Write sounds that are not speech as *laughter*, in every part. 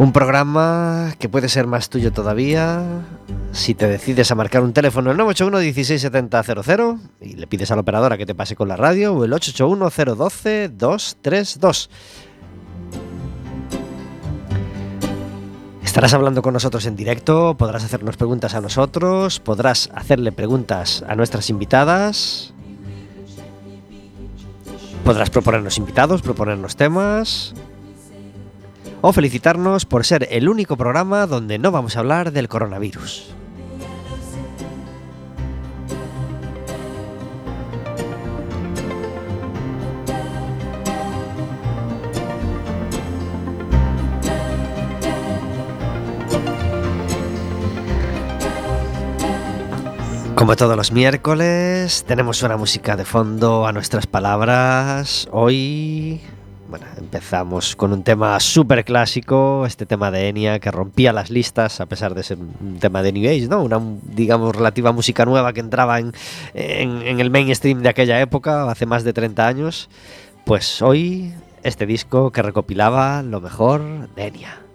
Un programa que puede ser más tuyo todavía si te decides a marcar un teléfono el 981 167000 y le pides a la operadora que te pase con la radio o el 881 012 232. Estarás hablando con nosotros en directo, podrás hacernos preguntas a nosotros, podrás hacerle preguntas a nuestras invitadas, podrás proponernos invitados, proponernos temas, o felicitarnos por ser el único programa donde no vamos a hablar del coronavirus. Como todos los miércoles, tenemos una música de fondo a nuestras palabras. Hoy bueno, empezamos con un tema súper clásico, este tema de Enya que rompía las listas a pesar de ser un tema de New Age, ¿no? Una, digamos, relativa música nueva que entraba en, en el mainstream de aquella época, hace más de 30 años. Pues hoy, este disco que recopilaba lo mejor de Enya.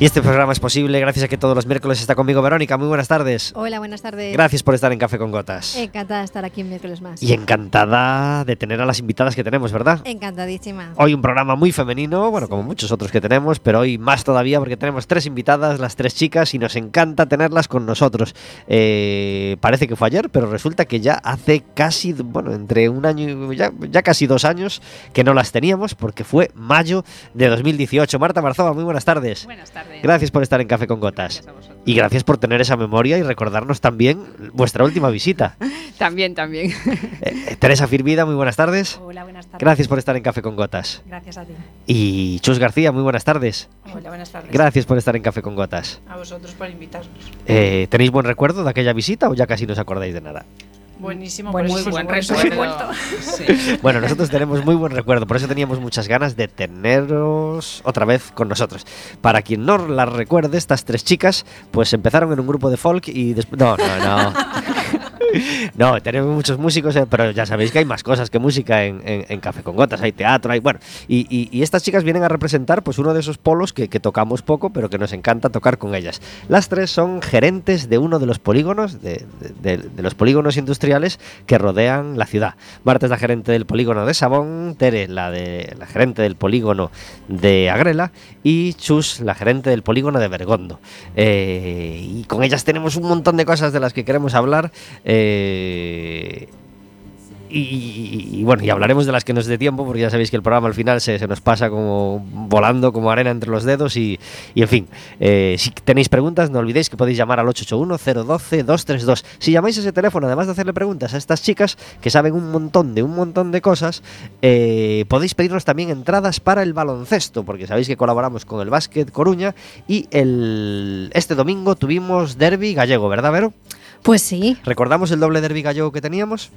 Y este programa es posible gracias a que todos los miércoles está conmigo Verónica. Muy buenas tardes. Hola, buenas tardes. Gracias por estar en Café con Gotas. Encantada de estar aquí un miércoles más. Y encantada de tener a las invitadas que tenemos, ¿verdad? Encantadísima. Hoy un programa muy femenino, bueno, como muchos otros que tenemos, pero hoy más todavía porque tenemos tres invitadas, las tres chicas, y nos encanta tenerlas con nosotros. Eh, parece que fue ayer, pero resulta que ya hace casi, bueno, entre un año y ya, ya casi dos años que no las teníamos porque fue mayo de 2018. Marta Marzova, muy buenas tardes. Buenas tardes. Gracias por estar en Café con Gotas. Y gracias por tener esa memoria y recordarnos también vuestra última visita. *laughs* también, también. Eh, Teresa Firmida, muy buenas tardes. Hola, buenas tardes. Gracias por estar en Café con Gotas. Gracias a ti. Y Chus García, muy buenas tardes. Hola, buenas tardes. Gracias por estar en Café con Gotas. A vosotros por invitarnos. Eh, ¿Tenéis buen recuerdo de aquella visita o ya casi no os acordáis de nada? Buenísimo, Bueno, muy buen recuerdo. Sí. *laughs* Bueno, nosotros tenemos muy buen recuerdo, por eso teníamos muchas ganas de teneros otra vez con nosotros. Para quien no las recuerde, estas tres chicas, pues empezaron en un grupo de folk y después... No, no, no. No, tenemos muchos músicos, eh, pero ya sabéis que hay más cosas que música en, Café con Gotas, hay teatro, hay... Bueno, y, estas chicas vienen a representar pues uno de esos polos que, tocamos poco, pero que nos encanta tocar con ellas. Las tres son gerentes de uno de los polígonos, de los polígonos industriales que rodean la ciudad. Marta es la gerente del polígono de Sabón, Tere la, de, la gerente del polígono de Agrela y Chus la gerente del polígono de Bergondo. Eh, y con ellas tenemos un montón de cosas de las que queremos hablar. eh, y, y- y bueno, y hablaremos de las que nos dé tiempo, porque ya sabéis que el programa al final se, se nos pasa como volando como arena entre los dedos. Y, y en fin, eh, si tenéis preguntas, no olvidéis que podéis llamar al 881-012-232. Si llamáis a ese teléfono, además de hacerle preguntas a estas chicas que saben un montón de un montón de cosas, eh, podéis pedirnos también entradas para el baloncesto, porque sabéis que colaboramos con el Básquet Coruña y el, este domingo tuvimos derby gallego, ¿verdad, Vero? Pues sí, ¿Recordamos el doble derby gallego que teníamos?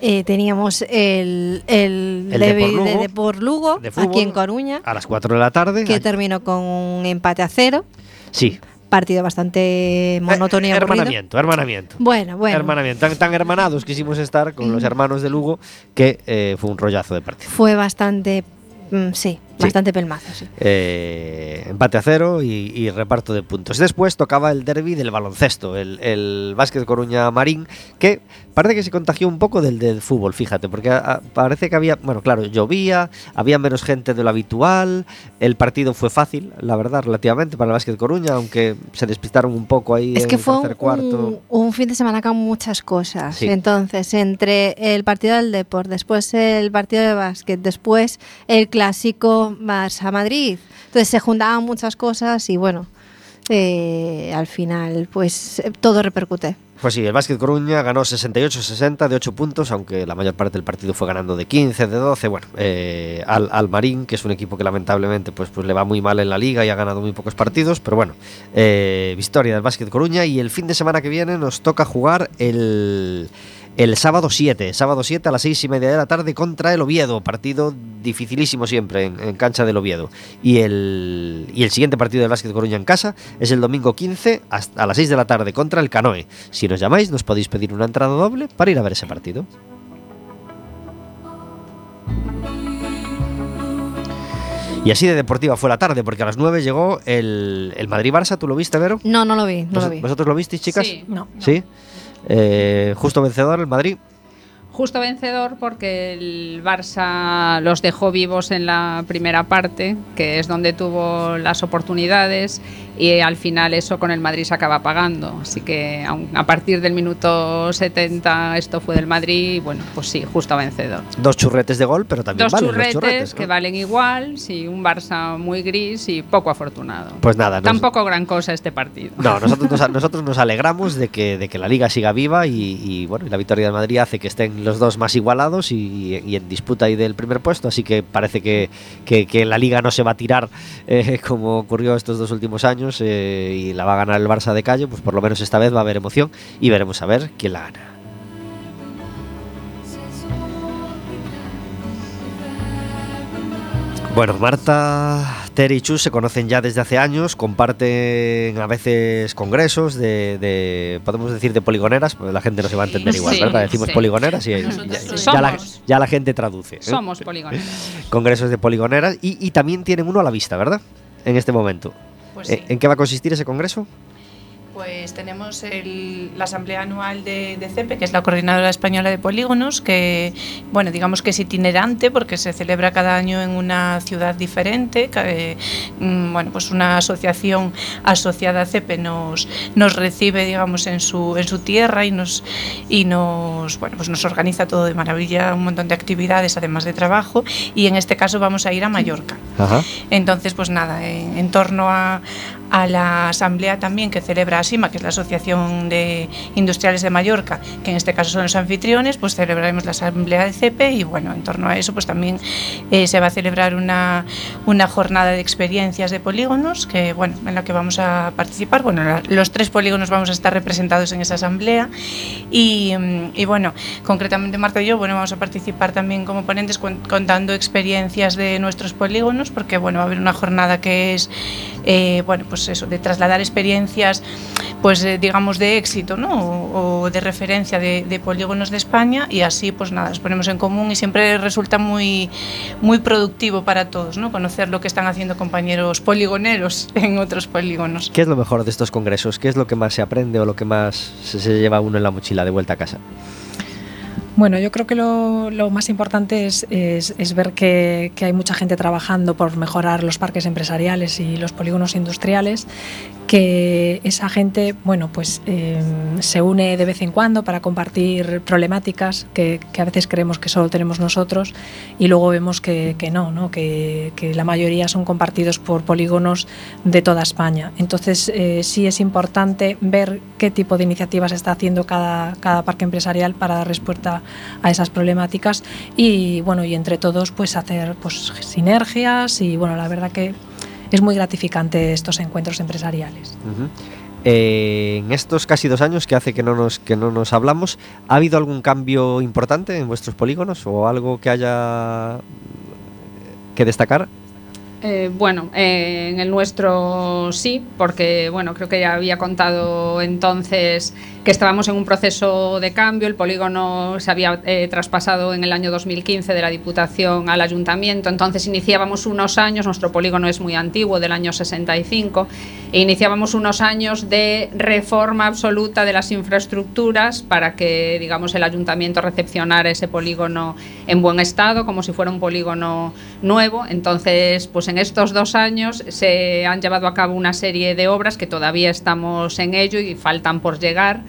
eh, teníamos el, el, El derbi Lugo, de Depor Lugo, de fútbol, aquí en Coruña, A las 4 de la tarde. que terminó con un empate a cero, Sí. partido bastante monótono y Eh, aburrido. hermanamiento, hermanamiento. Bueno, bueno, Hermanamiento. Tan, tan hermanados quisimos estar con los hermanos de Lugo que eh, fue un rollazo de partido. fue bastante, mm, sí, Sí. bastante pelmazo, sí. Eh, empate a cero y, y reparto de puntos. Después tocaba el derby del baloncesto, el, el Básquet Coruña Marín, que parece que se contagió un poco del del fútbol, fíjate, porque a- a- parece que había, bueno, claro, llovía, había menos gente de lo habitual, el partido fue fácil, la verdad, relativamente para el Básquet Coruña, aunque se despistaron un poco ahí Es en que el fue tercer un, cuarto. un fin de semana con muchas cosas. Sí. Entonces, entre el partido del Deport, después el partido de básquet, después el clásico Barça-Madrid. Entonces se juntaban muchas cosas y bueno, eh, al final pues todo repercute. Pues sí, el Básquet Coruña ganó 68-60 de 8 puntos, aunque la mayor parte del partido fue ganando de 15, de 12. Bueno, eh, al, al Marín, que es un equipo que lamentablemente pues, pues le va muy mal en la liga y ha ganado muy pocos partidos, pero bueno, eh, victoria del Básquet Coruña y el fin de semana que viene nos toca jugar el, el sábado 7, sábado 7 a las 6 y media de la tarde contra el Oviedo, partido dificilísimo siempre en, en cancha del Oviedo. Y el, y el siguiente partido del Básquet Coruña en casa es el domingo 15 hasta a las 6 de la tarde contra el Canoe. Si nos llamáis nos podéis pedir una entrada doble para ir a ver ese partido. Y así de deportiva fue la tarde, porque a las 9 llegó el, el Madrid-Barça, ¿tú lo viste, Vero? No, no lo vi, no lo ¿Vos- vi. ¿Vosotros lo visteis, chicas? Sí. No. ¿Sí? Eh, justo vencedor el Madrid. Justo vencedor porque el Barça los dejó vivos en la primera parte, que es donde tuvo las oportunidades, y al final eso con el Madrid se acaba pagando. Así que a partir del minuto 70 esto fue del Madrid, y bueno, pues sí, justo vencedor. Dos churretes de gol, pero también Dos valen churretes, los churretes. que valen igual, sí, un Barça muy gris y poco afortunado. Pues nada, nos- Tampoco gran cosa este partido. No, nosotros nos, *laughs* nosotros nos alegramos de que, de que la liga siga viva y, y, bueno, y la victoria del Madrid hace que estén los dos más igualados y, y en disputa ahí del primer puesto, así que parece que, que- que la liga no se va a tirar eh, como ocurrió estos dos últimos años eh, y la va a ganar el Barça de calle, pues por lo menos esta vez va a haber emoción y veremos a ver quién la gana. Bueno, Marta, Tere y Chus se conocen ya desde hace años, comparten a veces congresos de, de- podemos decir, de poligoneras, pues la gente no se va a entender Sí, igual, ¿verdad? Decimos sí. poligoneras y ya, la, Somos. ya la gente traduce. ¿eh? Somos poligoneros. Congresos de poligoneras y, y también tienen uno a la vista, ¿verdad? En este momento. Pues Eh, sí. ¿En qué va a consistir ese congreso? Pues tenemos el- la Asamblea Anual de, de CEPE, que es la Coordinadora Española de Polígonos, que, bueno, digamos que es itinerante porque se celebra cada año en una ciudad diferente. eh, mm, bueno, pues una asociación asociada a CEPE nos, nos recibe, digamos, en su, en su tierra y nos, y nos, bueno, pues nos organiza todo de maravilla, un montón de actividades, además de trabajo. Y en este caso vamos a ir a Mallorca. Ajá. Entonces, pues nada, en, en torno a, a la asamblea también que celebra ASIMA, que es la Asociación de Industriales de Mallorca, que en este caso son los anfitriones, pues celebraremos la asamblea de CEPE y bueno, en torno a eso pues también eh, se va a celebrar una, una jornada de experiencias de polígonos, que bueno, en la que vamos a participar. Bueno, los tres polígonos vamos a estar representados en esa asamblea y, y bueno, concretamente Marta y yo, bueno, vamos a participar también como ponentes con, contando experiencias de nuestros polígonos, porque bueno, va a haber una jornada que es, eh, bueno, pues eso, de trasladar experiencias, pues eh, digamos de éxito, ¿no? O, de referencia de, polígonos de España y así, pues nada, los ponemos en común y siempre resulta muy, muy productivo para todos, ¿no? Conocer lo que están haciendo compañeros poligoneros *laughs* en otros polígonos. ¿Qué es lo mejor de estos congresos? ¿Qué es lo que más se aprende o lo que más se lleva uno en la mochila de vuelta a casa? Bueno, yo creo que lo, más importante es, ver que, hay mucha gente trabajando por mejorar los parques empresariales y los polígonos industriales, que esa gente, bueno, pues eh, se une de vez en cuando para compartir problemáticas que, a veces creemos que solo tenemos nosotros y luego vemos que, no, ¿no? Que, que, la mayoría son compartidos por polígonos de toda España. Entonces eh, sí es importante ver qué tipo de iniciativas está haciendo cada, cada parque empresarial para dar respuesta a esas problemáticas y bueno y entre todos pues hacer pues sinergias y bueno la verdad que es muy gratificante estos encuentros empresariales. Uh -huh. eh, en estos casi dos años que hace que no nos que no nos hablamos, ¿ha habido algún cambio importante en vuestros polígonos o algo que haya que destacar? Eh, bueno, eh, en el nuestro sí, porque bueno, creo que ya había contado entonces estábamos en un proceso de cambio. El polígono se había eh, traspasado en el año 2015 de la Diputación al Ayuntamiento. Entonces iniciábamos unos años, nuestro polígono es muy antiguo, del año 65, e iniciábamos unos años de reforma absoluta de las infraestructuras para que, digamos, el Ayuntamiento recepcionara ese polígono en buen estado, como si fuera un polígono nuevo. Entonces, pues en estos dos años se han llevado a cabo una serie de obras que todavía estamos en ello y faltan por llegar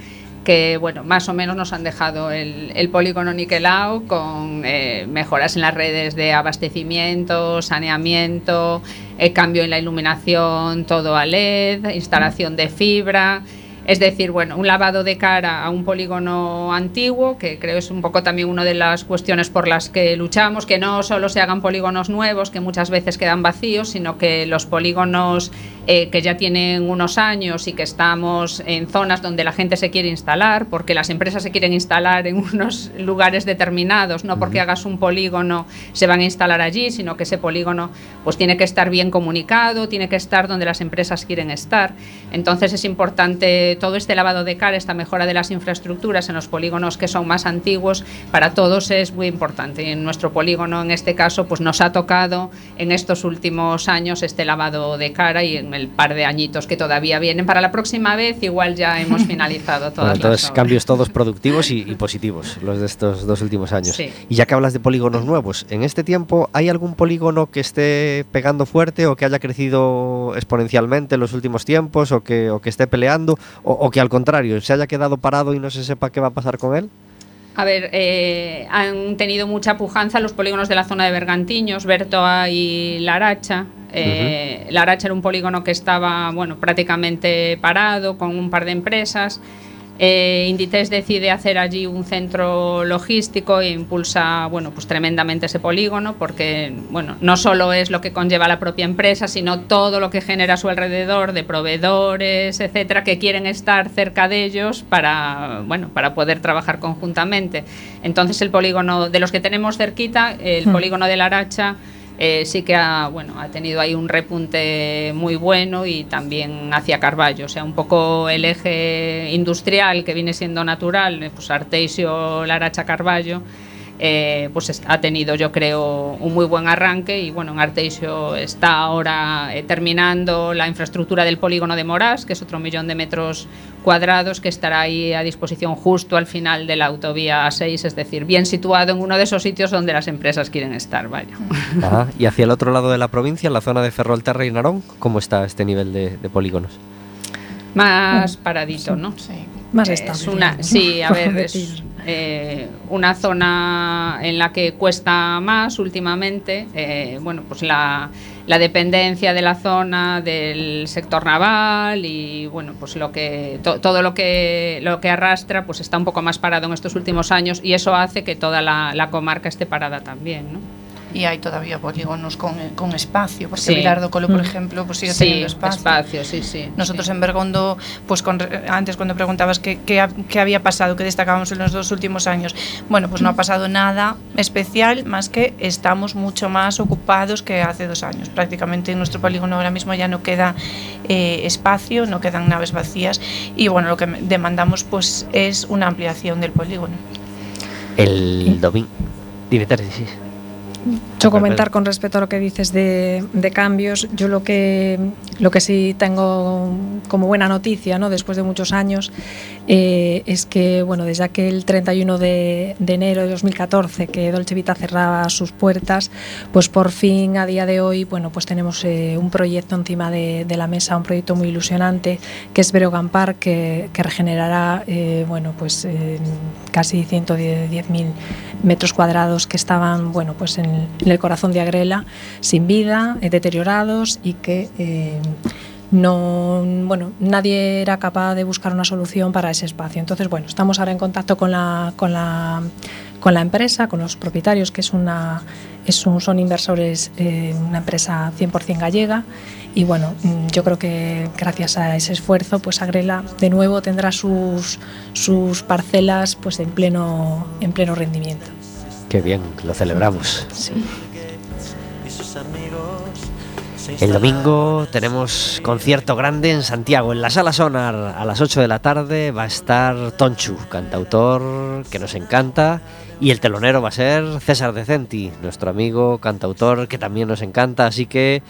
que bueno, más o menos nos han dejado el, polígono niquelado con eh, mejoras en las redes de abastecimiento, saneamiento, el cambio en la iluminación, todo a LED, instalación de fibra. Es decir, bueno, un lavado de cara a un polígono antiguo, que creo es un poco también una de las cuestiones por las que luchamos, que no solo se hagan polígonos nuevos, que muchas veces quedan vacíos, sino que los polígonos eh, que ya tienen unos años y que estamos en zonas donde la gente se quiere instalar, porque las empresas se quieren instalar en *laughs* unos lugares determinados, no porque hagas un polígono se van a instalar allí, sino que ese polígono pues tiene que estar bien comunicado, tiene que estar donde las empresas quieren estar. Entonces es importante todo este lavado de cara, esta mejora de las infraestructuras en los polígonos que son más antiguos, para todos es muy importante. En nuestro polígono, en este caso, pues nos ha tocado en estos últimos años este lavado de cara y en el par de añitos que todavía vienen. Para la próxima vez igual ya hemos *laughs* finalizado todas bueno, entonces, las obras. cambios todos productivos y, y, positivos, los de estos dos últimos años. Sí. Y ya que hablas de polígonos nuevos, en este tiempo, ¿hay algún polígono que esté pegando fuerte o que haya crecido exponencialmente en los últimos tiempos o que, o que esté peleando? O, o, que al contrario se haya quedado parado y no se sepa qué va a pasar con él? A ver, eh, han tenido mucha pujanza los polígonos de la zona de Bergantiños, Bertoa y Laracha. Eh, uh -huh. Laracha era un polígono que estaba bueno, prácticamente parado con un par de empresas. Eh, Inditex decide hacer allí un centro logístico e impulsa bueno, pues tremendamente ese polígono porque bueno, no solo es lo que conlleva la propia empresa, sino todo lo que genera a su alrededor de proveedores, etcétera, que quieren estar cerca de ellos para, bueno, para poder trabajar conjuntamente. Entonces el polígono de los que tenemos cerquita, el hmm. polígono de la Aracha, eh, sí que ha, bueno, ha tenido ahí un repunte muy bueno y también hacia Carballo, o sea, un poco el eje industrial que viene siendo natural, pues Artesio, Laracha, Carballo, eh, pues ha tenido yo creo un muy buen arranque y bueno, en Arteixo está ahora eh, terminando la infraestructura del polígono de Morás, que es otro millón de metros cuadrados que estará ahí a disposición justo al final de la autovía A6, es decir, bien situado en uno de esos sitios donde las empresas quieren estar, vaya. Ajá. Y hacia el otro lado de la provincia, en la zona de Ferrolterra y Narón, ¿cómo está este nivel de, de polígonos? Más paradito, ¿no? Sí. Más es estable. una, digamos, sí, *laughs* a ver, es eh, una zona en la que cuesta más últimamente. eh, bueno, pues la, la dependencia de la zona del sector naval y bueno, pues lo que to- todo lo que lo que arrastra, pues está un poco más parado en estos últimos años y eso hace que toda la, la comarca esté parada también, ¿no? Y hay todavía polígonos con, con espacio, porque Sí. Vilar do Colo, por Mm. ejemplo, pues sigue Sí, teniendo espacio. espacio, sí, sí. Nosotros sí. en Bergondo, pues con, re- antes cuando preguntabas qué, qué, qué había pasado, qué destacábamos en los dos últimos años, bueno, pues no ha pasado nada especial, más que estamos mucho más ocupados que hace dos años. Prácticamente en nuestro polígono ahora mismo ya no queda eh, espacio, no quedan naves vacías y bueno, lo que demandamos pues es una ampliación del polígono. El domingo. Dime, Teresa, sí. Mm. Yo comentar con respecto a lo que dices de, de cambios, yo lo que, lo que sí tengo como buena noticia, ¿no? después de muchos años, eh, es que bueno, desde aquel 31 de, de enero de 2014 que Dolce Vita cerraba sus puertas, pues por fin a día de hoy bueno, pues tenemos eh, un proyecto encima de, de la mesa, un proyecto muy ilusionante, que es Breogán Park, que, que regenerará eh, bueno, pues, casi 110.000 metros cuadrados que estaban bueno, pues en, en el corazón de Agrela, sin vida, eh, deteriorados y que eh, no, bueno, nadie era capaz de buscar una solución para ese espacio. Entonces, bueno, estamos ahora en contacto con la, con la, con la empresa, con los propietarios, que es una, es un, son inversores, eh, una empresa 100% gallega. Y bueno, mm, yo creo que gracias a ese esfuerzo, pues Agrela de nuevo tendrá sus, sus parcelas pues en pleno, en pleno rendimiento. Qué bien, lo celebramos. Sí. El domingo tenemos concierto grande en Santiago, en la Sala Sonar, a las 8 de la tarde va a estar Tonchu, cantautor que nos encanta, y el telonero va a ser César Decenti, nuestro amigo cantautor que también nos encanta, así que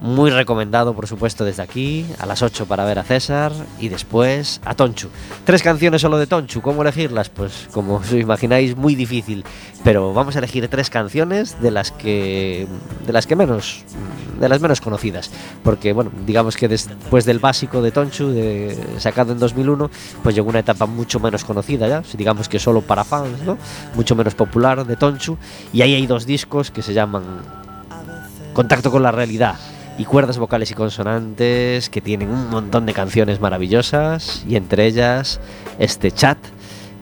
muy recomendado por supuesto desde aquí, a las 8 para ver a César y después a Tonchu. Tres canciones solo de Tonchu, ¿cómo elegirlas? Pues como os imagináis muy difícil, pero vamos a elegir tres canciones de las que de las que menos de las menos conocidas, porque bueno, digamos que después del básico de Tonchu sacado en 2001, pues llegó una etapa mucho menos conocida ya, digamos que solo para fans, ¿no? Mucho menos popular de Tonchu y ahí hay dos discos que se llaman Contacto con la realidad y cuerdas vocales y consonantes que tienen un montón de canciones maravillosas y entre ellas este chat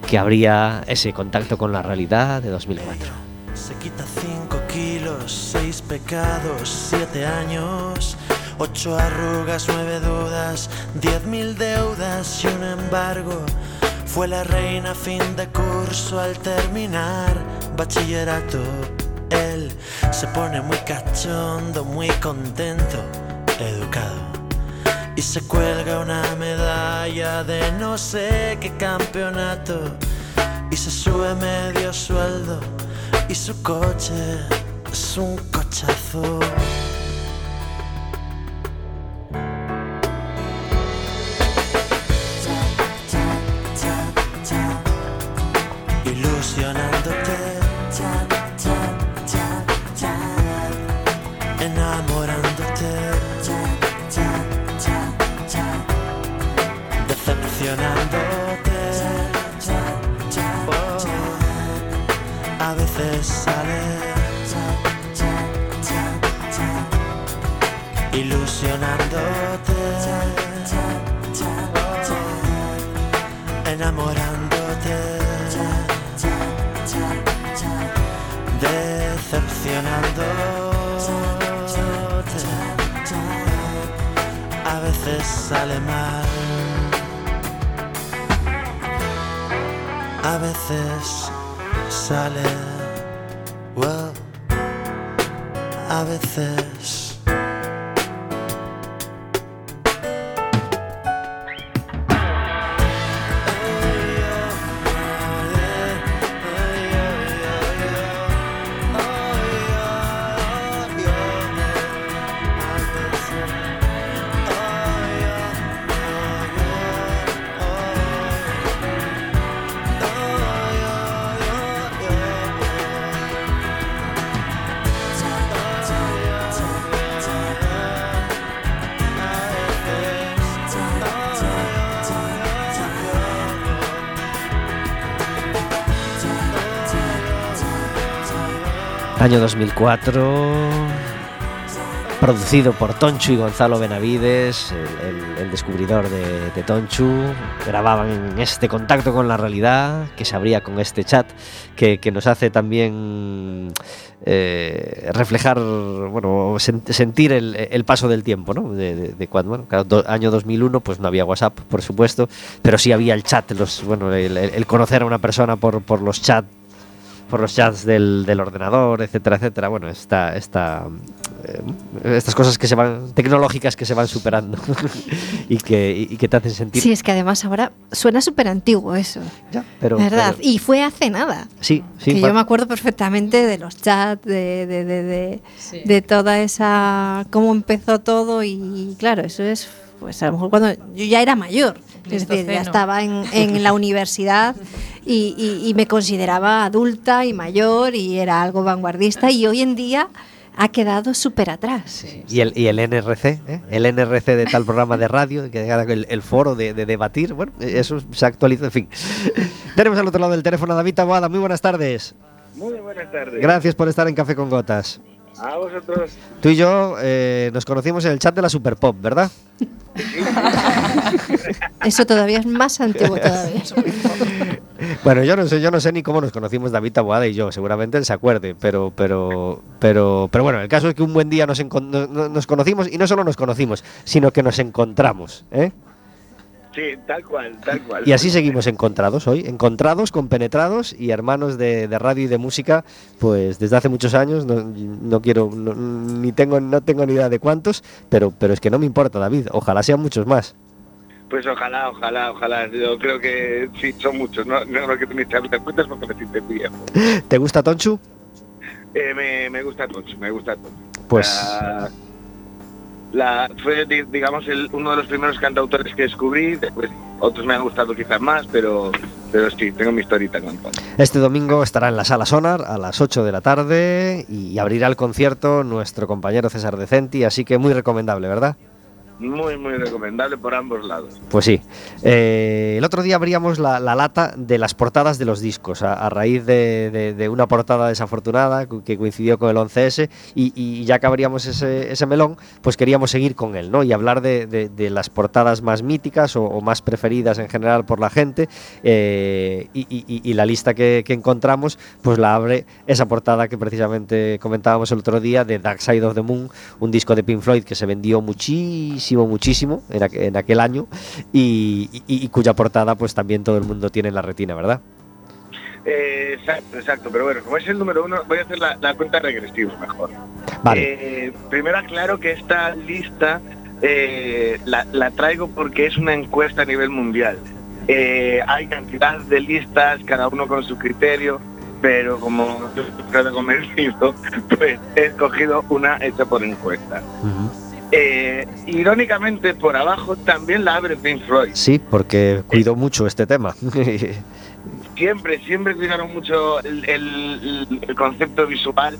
que habría ese contacto con la realidad de 2004. Se quita 5 kilos, 6 pecados, 7 años, 8 arrugas, 9 dudas, 10.000 deudas y un embargo. Fue la reina fin de curso al terminar bachillerato. Él se pone muy cachondo, muy contento, educado. Y se cuelga una medalla de no sé qué campeonato. Y se sube medio sueldo. Y su coche es un cochazo. Ilusionándote. Decepcionándote. Oh, a veces sale. Ilusionándote. Oh, enamorándote. Decepcionándote. A veces sale mal. A veces sale. Wow. A veces. Año 2004 producido por Tonchu y Gonzalo Benavides, el, descubridor de, de, Tonchu. Grababan este contacto con la realidad que se abría con este chat que, nos hace también eh, reflejar, bueno, sen, sentir el, paso del tiempo, ¿no? De, de, cuando, bueno, do, año 2001, pues no había WhatsApp, por supuesto, pero sí había el chat, los, bueno, el, conocer a una persona por los chats por los chats del, del, ordenador, etcétera, etcétera. Bueno, esta, esta, eh, estas cosas que se van, tecnológicas que se van superando *laughs* y, que, y, que te hacen sentir. Sí, es que además ahora suena súper antiguo eso. Ya, pero. ¿Verdad? Pero, y fue hace nada. Sí, sí. Que yo me acuerdo perfectamente de los chats, de, de, de, de, sí. de toda esa. cómo empezó todo y claro, eso es. Pues a lo mejor cuando yo ya era mayor, es decir, ya estaba en, en la *laughs* universidad y, y, y, me consideraba adulta y mayor y era algo vanguardista y hoy en día ha quedado súper atrás. Sí. Y, el, y el NRC, ¿eh? el NRC de tal programa de radio, que el, el foro de, de, debatir, bueno, eso se actualiza, en fin. *laughs* Tenemos al otro lado del teléfono a David Taboada, muy buenas tardes. Muy buenas tardes. Gracias por estar en Café con Gotas. A vosotros. Tú y yo eh, nos conocimos en el chat de la Super Pop, ¿verdad? *laughs* Eso todavía es más antiguo todavía. *laughs* bueno, yo no sé, yo no sé ni cómo nos conocimos David Taboada y yo, seguramente él se acuerde, pero, pero, pero, pero bueno, el caso es que un buen día nos, nos conocimos y no solo nos conocimos, sino que nos encontramos, ¿eh? Sí, tal cual, tal cual. Y así seguimos encontrados hoy, encontrados, compenetrados y hermanos de, de radio y de música, pues desde hace muchos años, no, no quiero, no, ni tengo, no tengo ni idea de cuántos, pero, pero es que no me importa, David, ojalá sean muchos más. Pues ojalá, ojalá, ojalá. Yo creo que sí, son muchos. No, no, no que tenéis que cuentas porque me siento viejo. ¿Te gusta Tonchu? Eh, me, me, gusta Tonchu, me gusta Tonchu. Pues... La, la, fue, digamos, el, uno de los primeros cantautores que descubrí. Después otros me han gustado quizás más, pero, pero sí, tengo mi historita con Tonchu. Este domingo estará en la Sala Sonar a las 8 de la tarde y abrirá el concierto nuestro compañero César Decenti, así que muy recomendable, ¿verdad? Muy, muy recomendable por ambos lados. Pues sí. Eh, el otro día abríamos la, la, lata de las portadas de los discos, a, a raíz de, de, de, una portada desafortunada que coincidió con el 11S, y, y ya que abríamos ese, ese, melón, pues queríamos seguir con él, ¿no? Y hablar de, de las portadas más míticas o, o, más preferidas en general por la gente, eh, y, y, la lista que, que, encontramos, pues la abre esa portada que precisamente comentábamos el otro día de Dark Side of the Moon, un disco de Pink Floyd que se vendió muchísimo muchísimo, muchísimo en, aqu en aquel año y, y, y, cuya portada pues también todo el mundo tiene en la retina, ¿verdad? Eh, exacto, exacto, pero bueno, como es el número uno, voy a hacer la, la cuenta regresiva mejor. Vale. Eh, primero aclaro que esta lista eh, la, la, traigo porque es una encuesta a nivel mundial. Eh, hay cantidad de listas, cada uno con su criterio, pero como yo convencido, *laughs* pues he escogido una hecha por encuesta. Uh -huh. Eh, irónicamente, por abajo también la abre Pink Floyd. Sí, porque cuidó mucho este tema. *laughs* siempre, siempre cuidaron mucho el, el, el concepto visual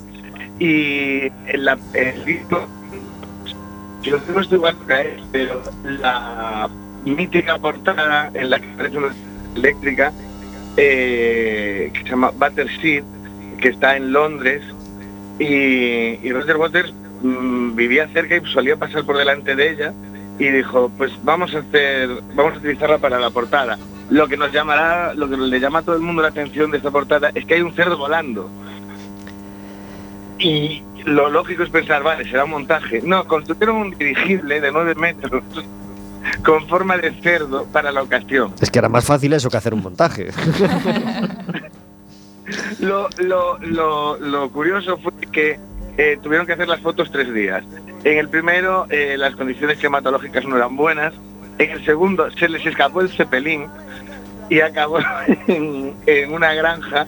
y el, el disco. Yo no estoy igual que pero la mítica portada en la que aparece una eléctrica eh, que se llama Battersea, que está en Londres, y, y Roger Waters mmm, vivía cerca y solía pasar por delante de ella y dijo, pues vamos a hacer, vamos a utilizarla para la portada. Lo que nos llamará, lo que le llama a todo el mundo la atención de esta portada es que hay un cerdo volando. Y lo lógico es pensar, vale, será un montaje. No, construyeron un dirigible de 9 metros con forma de cerdo para la ocasión. Es que era más fácil eso que hacer un montaje. *laughs* lo, lo, lo, lo curioso fue que eh, tuvieron que hacer las fotos tres días. En el primero eh, las condiciones climatológicas no eran buenas. En el segundo se les escapó el cepelín y acabó *laughs* en, en una granja,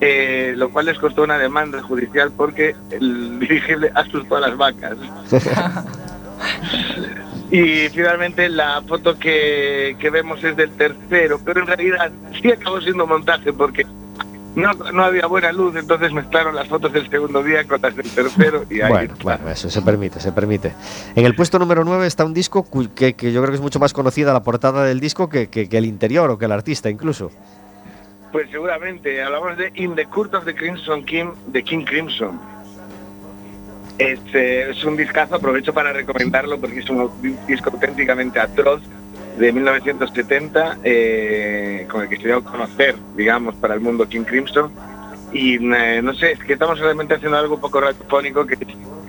eh, lo cual les costó una demanda judicial porque el dirigible asustó a las vacas. *laughs* y finalmente la foto que, que vemos es del tercero, pero en realidad sí acabó siendo montaje porque no, no había buena luz, entonces mezclaron las fotos del segundo día con las del tercero y ahí bueno, bueno, eso se permite, se permite. En el puesto número 9 está un disco que, que yo creo que es mucho más conocida la portada del disco que, que, que, el interior o que el artista incluso. Pues seguramente, hablamos de In the Court of the Crimson King de King Crimson. Es, eh, es un discazo, aprovecho para recomendarlo porque es un disco auténticamente atroz de 1970 eh, con el que se dio a conocer, digamos, para el mundo King Crimson. Y eh, no sé, es que estamos realmente haciendo algo un poco radiofónico que es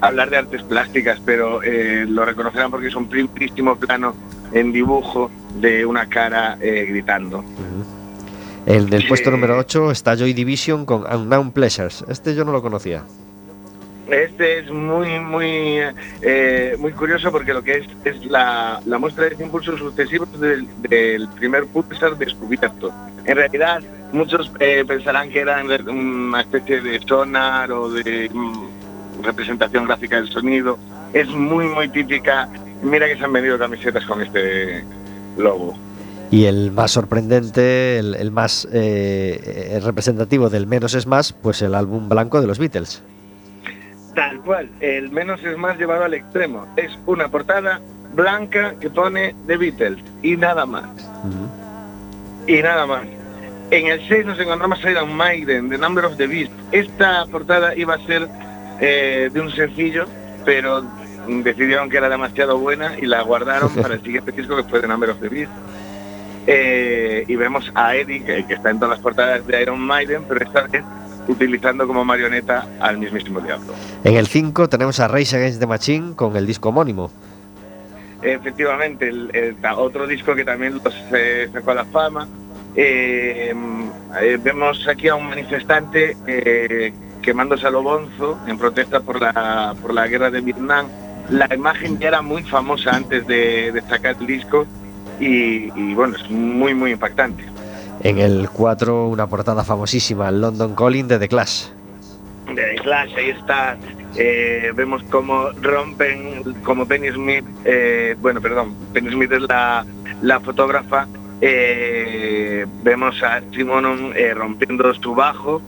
hablar de artes plásticas, pero eh, lo reconocerán porque es un primerísimo plano en dibujo de una cara eh, gritando. En el puesto Eh, número 8 está Joy Division con Unknown Pleasures. Este yo no lo conocía. Este es muy, muy, eh, muy curioso porque lo que es es la, la muestra de impulsos sucesivos del, primer pulsar descubierto. En realidad, muchos eh, pensarán que era una especie de sonar o de mm, representación gráfica del sonido. Es muy, muy típica. Mira que se han vendido camisetas con este logo. Y el más sorprendente, el, el más eh, eh, representativo del menos es más, pues el álbum blanco de los Beatles. Tal cual, el menos es más llevado al extremo. Es una portada blanca que pone The Beatles y nada más. Y nada más. En el 6 nos encontramos a Iron Maiden, The Number of the Beast. Esta portada iba a ser eh, de un sencillo, pero decidieron que era demasiado buena y la guardaron *laughs* para el siguiente disco que fue The Number of the Beast. Eh, y vemos a Eddie, que, que está en todas las portadas de Iron Maiden, pero esta vez utilizando como marioneta al mismísimo diablo. En el 5 tenemos a Rage Against the Machine con el disco homónimo. Efectivamente, el, otro disco que también los eh, sacó a la fama. Eh, eh, vemos aquí a un manifestante eh, quemándose a lo bonzo en protesta por la, por la guerra de Vietnam. La imagen ya era muy famosa antes de, de sacar el disco y, y, bueno, es muy, muy impactante. En el 4 una portada famosísima, London Calling de The Clash. de The Clash, ahí está. eh, vemos cómo rompen, como Penny Smith, eh, bueno, perdón, Penny Smith es la, la fotógrafa. eh, vemos a Simonon eh, rompiendo su bajo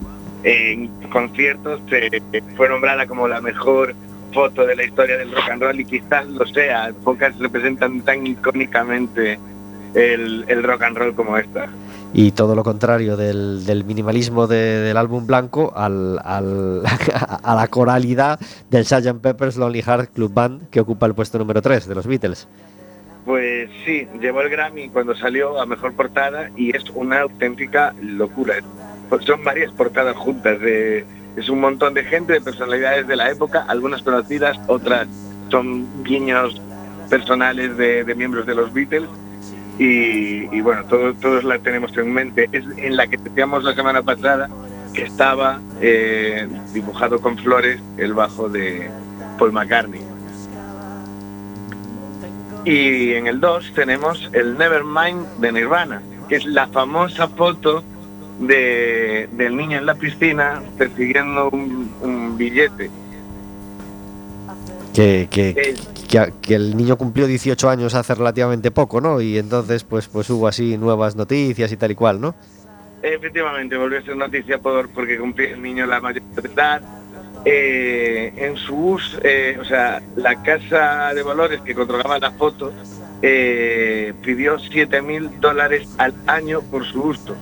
en conciertos. eh, fue nombrada como la mejor foto de la historia del rock and roll y quizás lo sea. Pocas representan tan icónicamente el, el rock and roll como esta. Y todo lo contrario del, minimalismo de- del álbum blanco al, al- *laughs* a la coralidad del Sgt. Pepper's Lonely Heart Club Band que ocupa el puesto número 3 de los Beatles. Pues sí, llevó el Grammy cuando salió a Mejor Portada y es una auténtica locura. Pues son varias portadas juntas, de, es un montón de gente, de personalidades de la época, algunas conocidas, otras son guiños personales de, de miembros de los Beatles y, y bueno, todo- todos la tenemos en mente. Es en la que decíamos la semana pasada que estaba eh, dibujado con flores el bajo de Paul McCartney. Y en el 2 tenemos el Nevermind de Nirvana, que es la famosa foto de, del niño en la piscina persiguiendo un, un billete. Que, que, Eh, que, que el niño cumplió 18 años hace relativamente poco, ¿no? Y entonces pues, pues hubo así nuevas noticias y tal y cual, ¿no? efectivamente, volvió a ser noticia por, porque cumplía el niño la mayor edad. Eh, en su uso, eh, o sea, la casa de valores que controlaba la foto eh, pidió 7 mil dólares al año por su uso.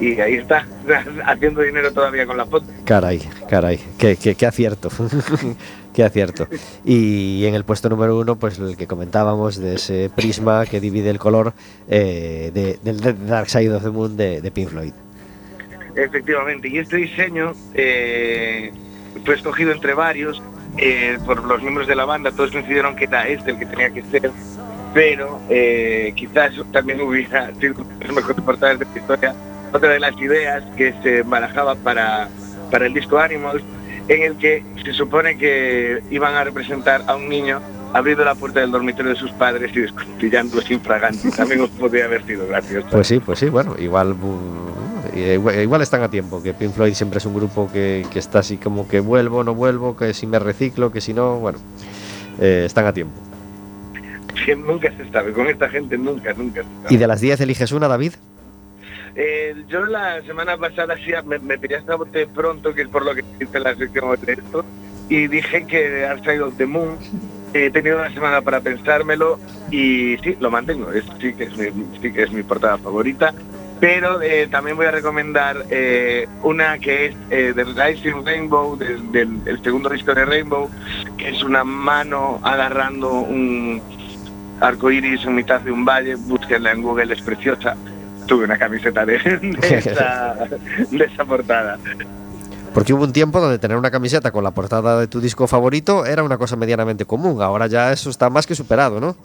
Y ahí está, *laughs* haciendo dinero todavía con la foto. Caray, caray, qué, qué, qué acierto, *laughs* qué acierto. Y en el puesto número uno, pues el que comentábamos de ese prisma que divide el color eh, de, del Dark Side of the Moon de, Pink Floyd. Efectivamente, y este diseño eh, fue escogido entre varios eh, por los miembros de la banda, todos coincidieron que era este el que tenía que ser, pero eh, quizás también hubiera las mejores portadas de la historia. Otra de las ideas que se barajaba para, para el disco Animals, en el que se supone que iban a representar a un niño abriendo la puerta del dormitorio de sus padres y descuchillando sin fragante. También podría haber sido gracioso. Pues sí, pues sí, bueno, igual, bu- eh, igual están a tiempo, que Pink Floyd siempre es un grupo que, que está así como que vuelvo, no vuelvo, que si me reciclo, que si no, bueno, eh, están a tiempo. *laughs* Que nunca se sabe, con esta gente nunca, nunca se sabe. ¿Y de las 10 eliges una, David? Eh, yo la semana pasada sí me, me pillaste a bote pronto, que es por lo que hice la sección de esto, y dije que Dark Side of the Moon. He tenido una semana para pensármelo y sí, lo mantengo. Es, sí, que es mi, portada favorita, Pero eh, también voy a recomendar eh, una que es eh, The Rising Rainbow, del, del- el segundo disco de Rainbow, que es una mano agarrando un arco iris en mitad de un valle. Búsquenla en Google, es preciosa. Tuve una camiseta de, de *laughs* esa, de esa portada. Porque hubo un tiempo donde tener una camiseta con la portada de tu disco favorito era una cosa medianamente común. Ahora ya eso está más que superado, ¿no?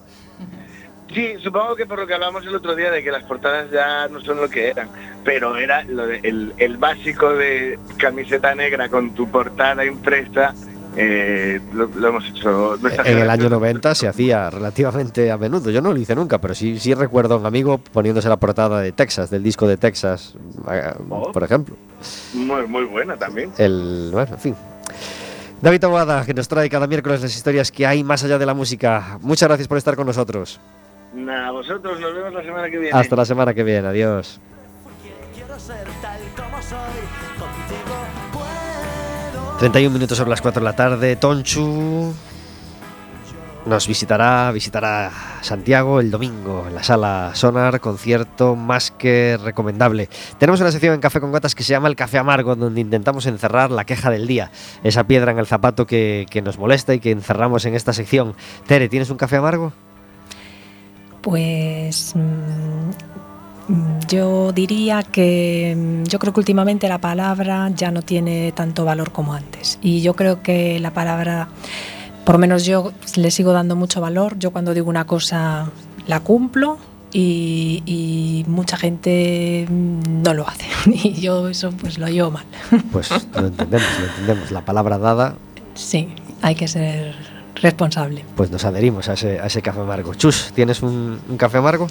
Sí, supongo que por lo que hablamos el otro día de que las portadas ya no son lo que eran, pero era lo de- el, el básico de camiseta negra con tu portada impresa, eh, lo, lo hemos hecho. En el año generación. 90 se hacía relativamente a menudo. Yo no lo hice nunca, pero sí, sí recuerdo a un amigo poniéndose la portada de Texas, del disco de Texas, eh, Oh. por ejemplo. Muy, muy buena también. El, bueno, en fin. David Aguada, que nos trae cada miércoles las historias que hay más allá de la música. Muchas gracias por estar con nosotros. Nada, vosotros nos vemos la semana que viene. Hasta la semana que viene. Adiós. Quiero ser tal como soy, contigo puedo. 31 minutos sobre las 4 de la tarde. Tonchu nos visitará, visitará Santiago el domingo en la sala Sonar, concierto más que recomendable. Tenemos una sección en Café con Gotas que se llama El Café Amargo, donde intentamos encerrar la queja del día, esa piedra en el zapato que, que nos molesta y que encerramos en esta sección. Tere, ¿tienes un café amargo? Pues mm, yo diría que mm, yo creo que últimamente la palabra ya no tiene tanto valor como antes. Y yo creo que la palabra, por lo menos yo le sigo dando mucho valor. Yo cuando digo una cosa la cumplo y, y mucha gente mm, no lo hace. *laughs* Y yo eso pues lo llevo mal. *laughs* Pues lo entendemos, lo entendemos. La palabra dada, Sí, hay que ser responsable. pues nos adherimos a ese, a ese café amargo. Chus, ¿tienes un, un café amargo?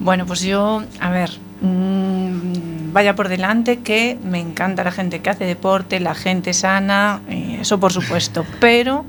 Bueno, pues yo, a ver, mm, vaya por delante que me encanta la gente que hace deporte, la gente sana, eh, eso por supuesto, pero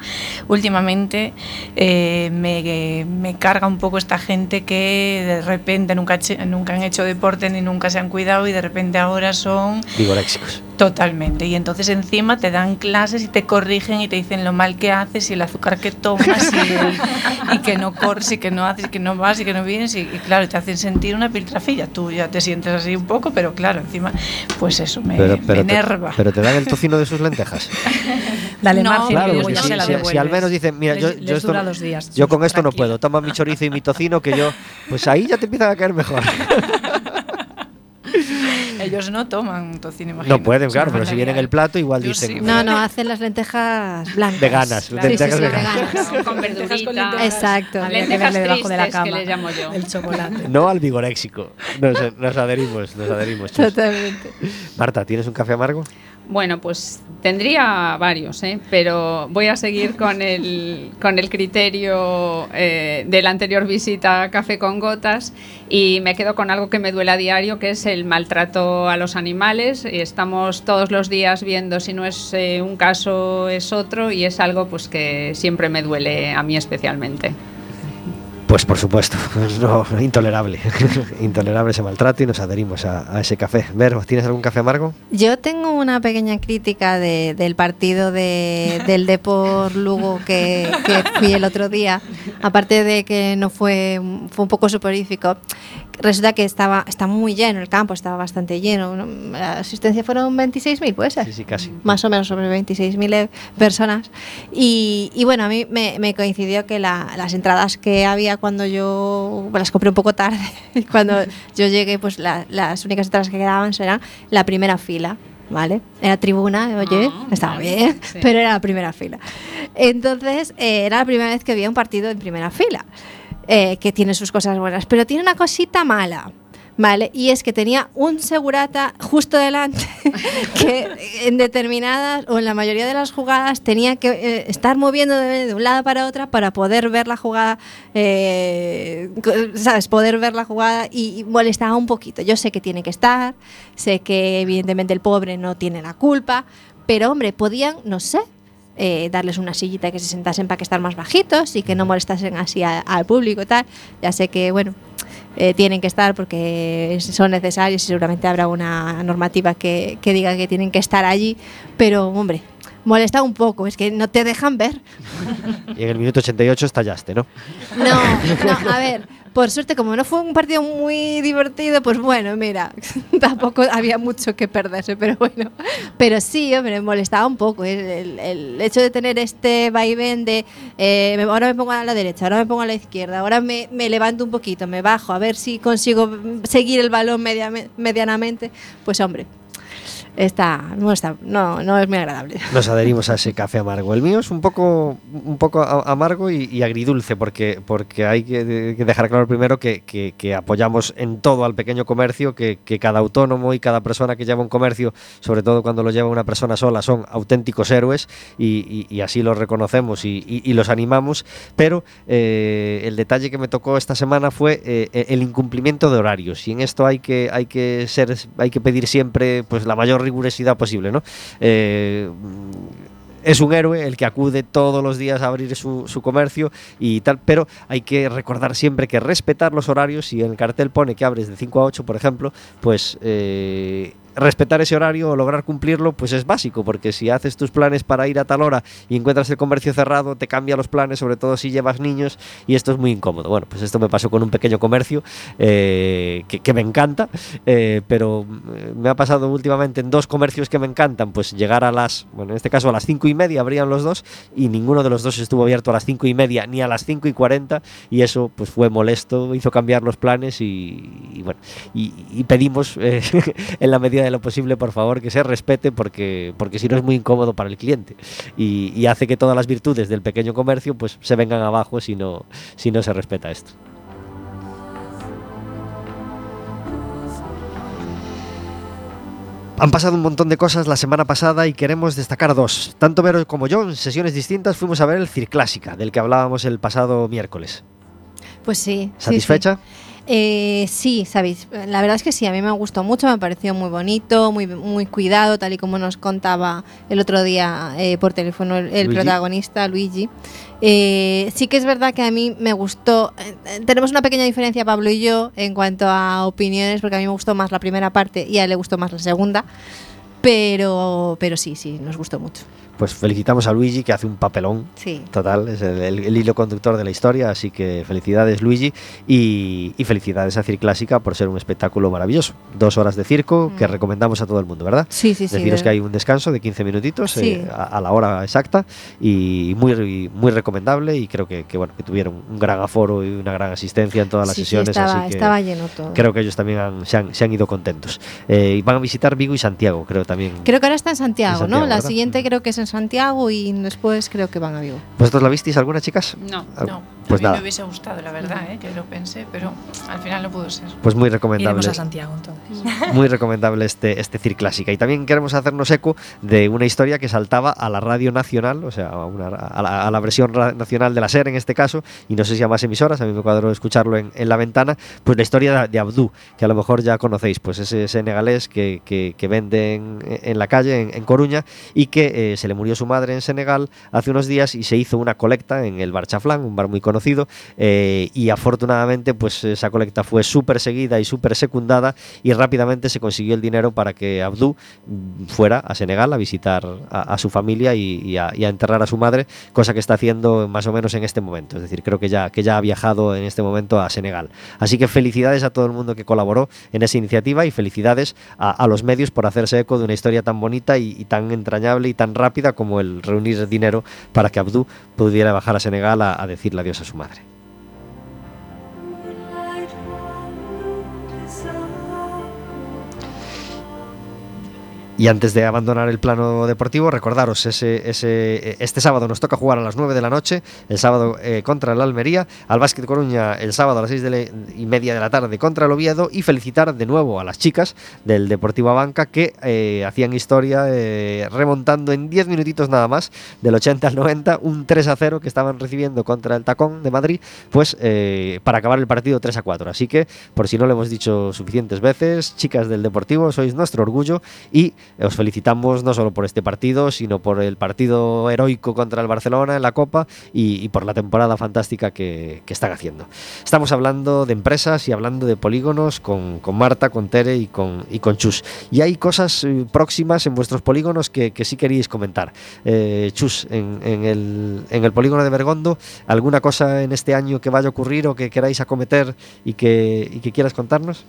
últimamente eh, me, me carga un poco esta gente que de repente nunca, nunca han hecho deporte ni nunca se han cuidado y de repente ahora son Vigoréxicos. Totalmente. Y entonces encima te dan clases y te corrigen y te dicen lo mal que haces y el azúcar que tomas y, y que no corres y que no haces y que no vas y que no vienes y, y claro, te hacen sentir una piltrafilla. Tú ya te sientes así un poco, pero claro, encima, pues eso, me, me te, enerva. pero te dan el tocino de sus lentejas. *laughs* Dale No, margen, Claro, si, al menos dicen, mira, Les- yo, yo esto dura no- dos días. yo con esto no puedo. Toma mi chorizo y mi tocino que yo, pues ahí ya te empiezan a caer mejor. *laughs* Ellos no toman tocino, No imagino. pueden, claro, pero si viene en el plato igual Yo dicen sí, No, no, hacen las lentejas blancas. veganas, Claro. lentejas Sí, sí, sí, veganas. veganas. *laughs* Con Lentejas con lentejas. Exacto. Que Lentejas verle debajo de la que cama. le llamo yo. El chocolate. No al vigoréxico. Nos, nos adherimos, nos adherimos. chus. Totalmente. Marta, ¿tienes un café amargo? Bueno, pues tendría varios, ¿eh? pero voy a seguir con el, con el criterio eh, de la anterior visita a Café con Gotas y me quedo con algo que me duele a diario, que es el maltrato a los animales. Estamos todos los días viendo si no es eh, un caso, es otro y es algo pues, que siempre me duele a mí especialmente. Pues por supuesto, *laughs* no, intolerable. *laughs* intolerable ese maltrato y nos adherimos a, ese café. Vero, ¿tienes algún café amargo? Yo tengo una pequeña crítica de- del partido de, del Depor Lugo que, que fui el otro día. Aparte de que no fue, fue un poco soporífico, resulta que estaba está muy lleno el campo, estaba bastante lleno. ¿no? La asistencia fueron 26.000, puede ser Sí, sí, casi. más o menos sobre 26.000 personas. Y, y bueno, a mí me, me coincidió que la- las entradas que había cuando yo las compré un poco tarde, y *laughs* cuando *laughs* yo llegué, pues la- las únicas entradas que quedaban eran la primera fila. ¿Vale? Era tribuna, oye, Ah, estaba vale, bien, sí. *laughs* pero era la primera fila. Entonces, eh, era la primera vez que había un partido en primera fila, eh, que tiene sus cosas buenas, pero tiene una cosita mala. ¿Vale? Y es que tenía un segurata justo delante *laughs* que en determinadas o en la mayoría de las jugadas tenía que eh, estar moviendo de, de un lado para otro para poder ver la jugada, eh, ¿sabes? Poder ver la jugada y, y molestaba un poquito. Yo sé que tiene que estar, sé que evidentemente el pobre no tiene la culpa, pero hombre, podían, no sé, eh, darles una sillita que se sentasen para que estar más bajitos y que no molestasen así a- al público y tal. Ya sé que, bueno, eh, tienen que estar porque son necesarios y seguramente habrá una normativa que, que diga que tienen que estar allí, pero hombre, molesta un poco, es que no te dejan ver. *laughs* Y en el minuto 88 estallaste, ¿no? No, no, a ver, por suerte, como no fue un partido muy divertido, pues bueno, mira, *laughs* tampoco había mucho que perderse, pero bueno. Pero sí, me molestaba un poco el, hecho de tener este vaivén de eh, ahora me pongo a la derecha, ahora me pongo a la izquierda, ahora me, me levanto un poquito, me bajo, a ver si consigo seguir el balón media- medianamente. Pues hombre, está, no, está, no, no es muy agradable. Nos adherimos a ese café amargo. El mío es un poco, un poco amargo y, y agridulce, porque, porque hay que, dejar claro primero que, que- apoyamos en todo al pequeño comercio, que, cada autónomo y cada persona que lleva un comercio, sobre todo cuando lo lleva una persona sola, son auténticos héroes y, así los reconocemos y los animamos. Pero eh, el detalle que me tocó esta semana fue eh, el incumplimiento de horarios y en esto hay que, hay que ser, hay que pedir siempre pues la mayor rigurosidad posible, ¿no? Eh, es un héroe el que acude todos los días a abrir su, su comercio y tal, pero hay que recordar siempre que respetar los horarios. Si el cartel pone que abres de 5 a 8, por ejemplo, pues eh, respetar ese horario o lograr cumplirlo, pues es básico, porque si haces tus planes para ir a tal hora y encuentras el comercio cerrado, te cambia los planes, sobre todo si llevas niños, y esto es muy incómodo. Bueno, pues esto me pasó con un pequeño comercio eh, que, que me encanta, eh, pero eh, me ha pasado últimamente en dos comercios que me encantan, pues llegar a las, bueno, en este caso a las cinco y media abrían los dos y ninguno de los dos estuvo abierto a las cinco y media ni a las cinco y cuarenta y eso pues fue molesto, hizo cambiar los planes y, y bueno, y, y pedimos eh, *laughs* en la medida de lo posible, por favor, que se respete porque, porque si no es muy incómodo para el cliente y, y hace que todas las virtudes del pequeño comercio pues se vengan abajo si no, si no se respeta esto. Han pasado un montón de cosas la semana pasada y queremos destacar dos. Tanto Vero como yo, en sesiones distintas, fuimos a ver el Circlásica, del que hablábamos el pasado miércoles. Pues sí. sí, sí. Eh, sí, sabéis, la verdad es que sí, a mí me gustó mucho, me pareció muy bonito, muy, muy cuidado, tal y como nos contaba el otro día eh, por teléfono el, el Luigi. protagonista, Luigi. Eh, sí que es verdad que a mí me gustó, eh, tenemos una pequeña diferencia Pablo y yo en cuanto a opiniones, porque a mí me gustó más la primera parte y a él le gustó más la segunda, pero, pero sí, sí, nos gustó mucho. Pues felicitamos a Luigi, que hace un papelón Sí. total, es el, el- el hilo conductor de la historia, así que felicidades Luigi y, y felicidades a Circlásica por ser un espectáculo maravilloso. Dos horas de circo que Mm. recomendamos a todo el mundo, ¿verdad? Sí, sí, sí. Deciros de- que hay un descanso de 15 minutitos Sí. eh, a, a la hora exacta y muy, muy recomendable y creo que, que, bueno, que tuvieron un gran aforo y una gran asistencia en todas las sí, sí, sesiones, estaba, así que estaba lleno todo. creo que ellos también han- se, han, se han ido contentos. Eh, y van a visitar Vigo y Santiago, creo también. Creo que ahora está en Santiago, Santiago, ¿no? La siguiente Ujú. creo que es en Santiago y después creo que van a Vigo. ¿Vosotros la visteis alguna, chicas? No. Ah, No, pues a mí nada. me hubiese gustado, la verdad, ¿eh? que lo pensé, pero al final no pudo ser. Pues muy recomendable. Iremos a Santiago entonces. *laughs* muy recomendable este, este CIR Clásica. Y también queremos hacernos eco de una historia que saltaba a la radio nacional, o sea, a, una- a la, a la versión nacional de la SER en este caso, y no sé si a más emisoras, a mí me cuadró escucharlo en, en la ventana, pues la historia de, de Abdú, que a lo mejor ya conocéis, pues ese senegalés que, que, que vende en, en la calle, en, en Coruña, y que eh, se le murió su madre en Senegal hace unos días y se hizo una colecta en el Bar Chaflán, un bar muy conocido, eh, y afortunadamente pues esa colecta fue súper seguida y súper secundada y rápidamente se consiguió el dinero para que Abdú fuera a Senegal a visitar a, su familia y, a, enterrar a su madre, cosa que está haciendo más o menos en este momento. Es decir, creo que ya, que ya ha viajado en este momento a Senegal. Así que felicidades a todo el mundo que colaboró en esa iniciativa y felicidades a, a los medios por hacerse eco de una historia tan bonita y, y tan entrañable y tan rápida como el reunir dinero para que Abdú pudiera bajar a Senegal a, a decirle adiós a su madre. Y antes de abandonar el plano deportivo, recordaros, ese, ese, este sábado nos toca jugar a las 9 de la noche, el sábado eh, contra el Almería, al Básquet Coruña el sábado a las 6 de la- y media de la tarde contra el Oviedo y felicitar de nuevo a las chicas del Deportivo Abanca que eh, hacían historia eh, remontando en 10 minutitos nada más, del 80 al 90, un 3 a 0 que estaban recibiendo contra el Tacón de Madrid, pues eh, para acabar el partido 3 a 4. Así que, por si no lo hemos dicho suficientes veces, chicas del Deportivo, sois nuestro orgullo y os felicitamos no solo por este partido, sino por el partido heroico contra el Barcelona en la Copa y, por la temporada fantástica que, están haciendo. Estamos hablando de empresas y hablando de polígonos con, Marta, con Tere y con, y con Chus. Y hay cosas eh, próximas en vuestros polígonos que, sí queréis comentar. Eh, Chus, en, el, en el polígono de Bergondo, ¿alguna cosa en este año que vaya a ocurrir o que queráis acometer y que, y que quieras contarnos?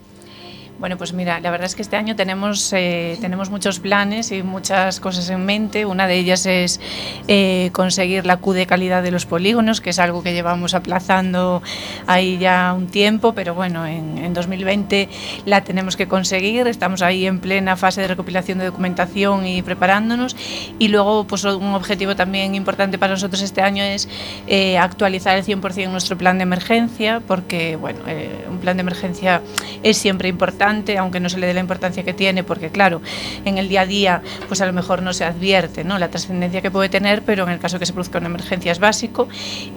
Bueno, pues mira, la verdad es que este año tenemos, eh, tenemos muchos planes y muchas cosas en mente. Una de ellas es eh, conseguir la Q de calidad de los polígonos, que es algo que llevamos aplazando ahí ya un tiempo, pero bueno, en, en 2020 la tenemos que conseguir. Estamos ahí en plena fase de recopilación de documentación y preparándonos. Y luego, pues un objetivo también importante para nosotros este año es eh, actualizar el 100% nuestro plan de emergencia, porque bueno, un plan de emergencia es siempre importante aunque no se le dé la importancia que tiene, porque claro, en el día a día pues a lo mejor no se advierte ¿no? la trascendencia que puede tener, pero en el caso que se produzca una emergencia es básico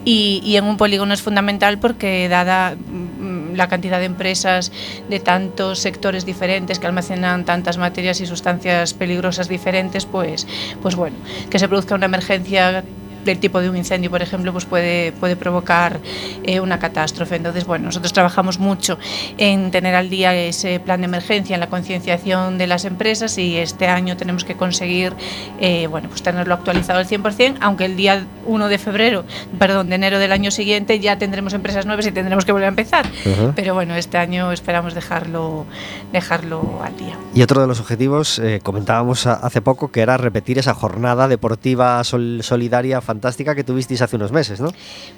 y, y en un polígono es fundamental porque dada mm, la cantidad de empresas de tantos sectores diferentes que almacenan tantas materias y sustancias peligrosas diferentes, pues, pues bueno, que se produzca una emergencia del tipo de un incendio, por ejemplo, pues puede, puede provocar eh, una catástrofe. Entonces, bueno, nosotros trabajamos mucho en tener al día ese plan de emergencia, en la concienciación de las empresas y este año tenemos que conseguir, eh, bueno, pues tenerlo actualizado al 100%, aunque el día 1 de febrero, perdón, de enero del año siguiente ya tendremos empresas nuevas y tendremos que volver a empezar. Pero bueno, este año esperamos dejarlo, dejarlo al día. Y otro de los objetivos, eh, comentábamos hace poco, que era repetir esa jornada deportiva solidaria fantástica que tuvisteis hace unos meses, ¿no?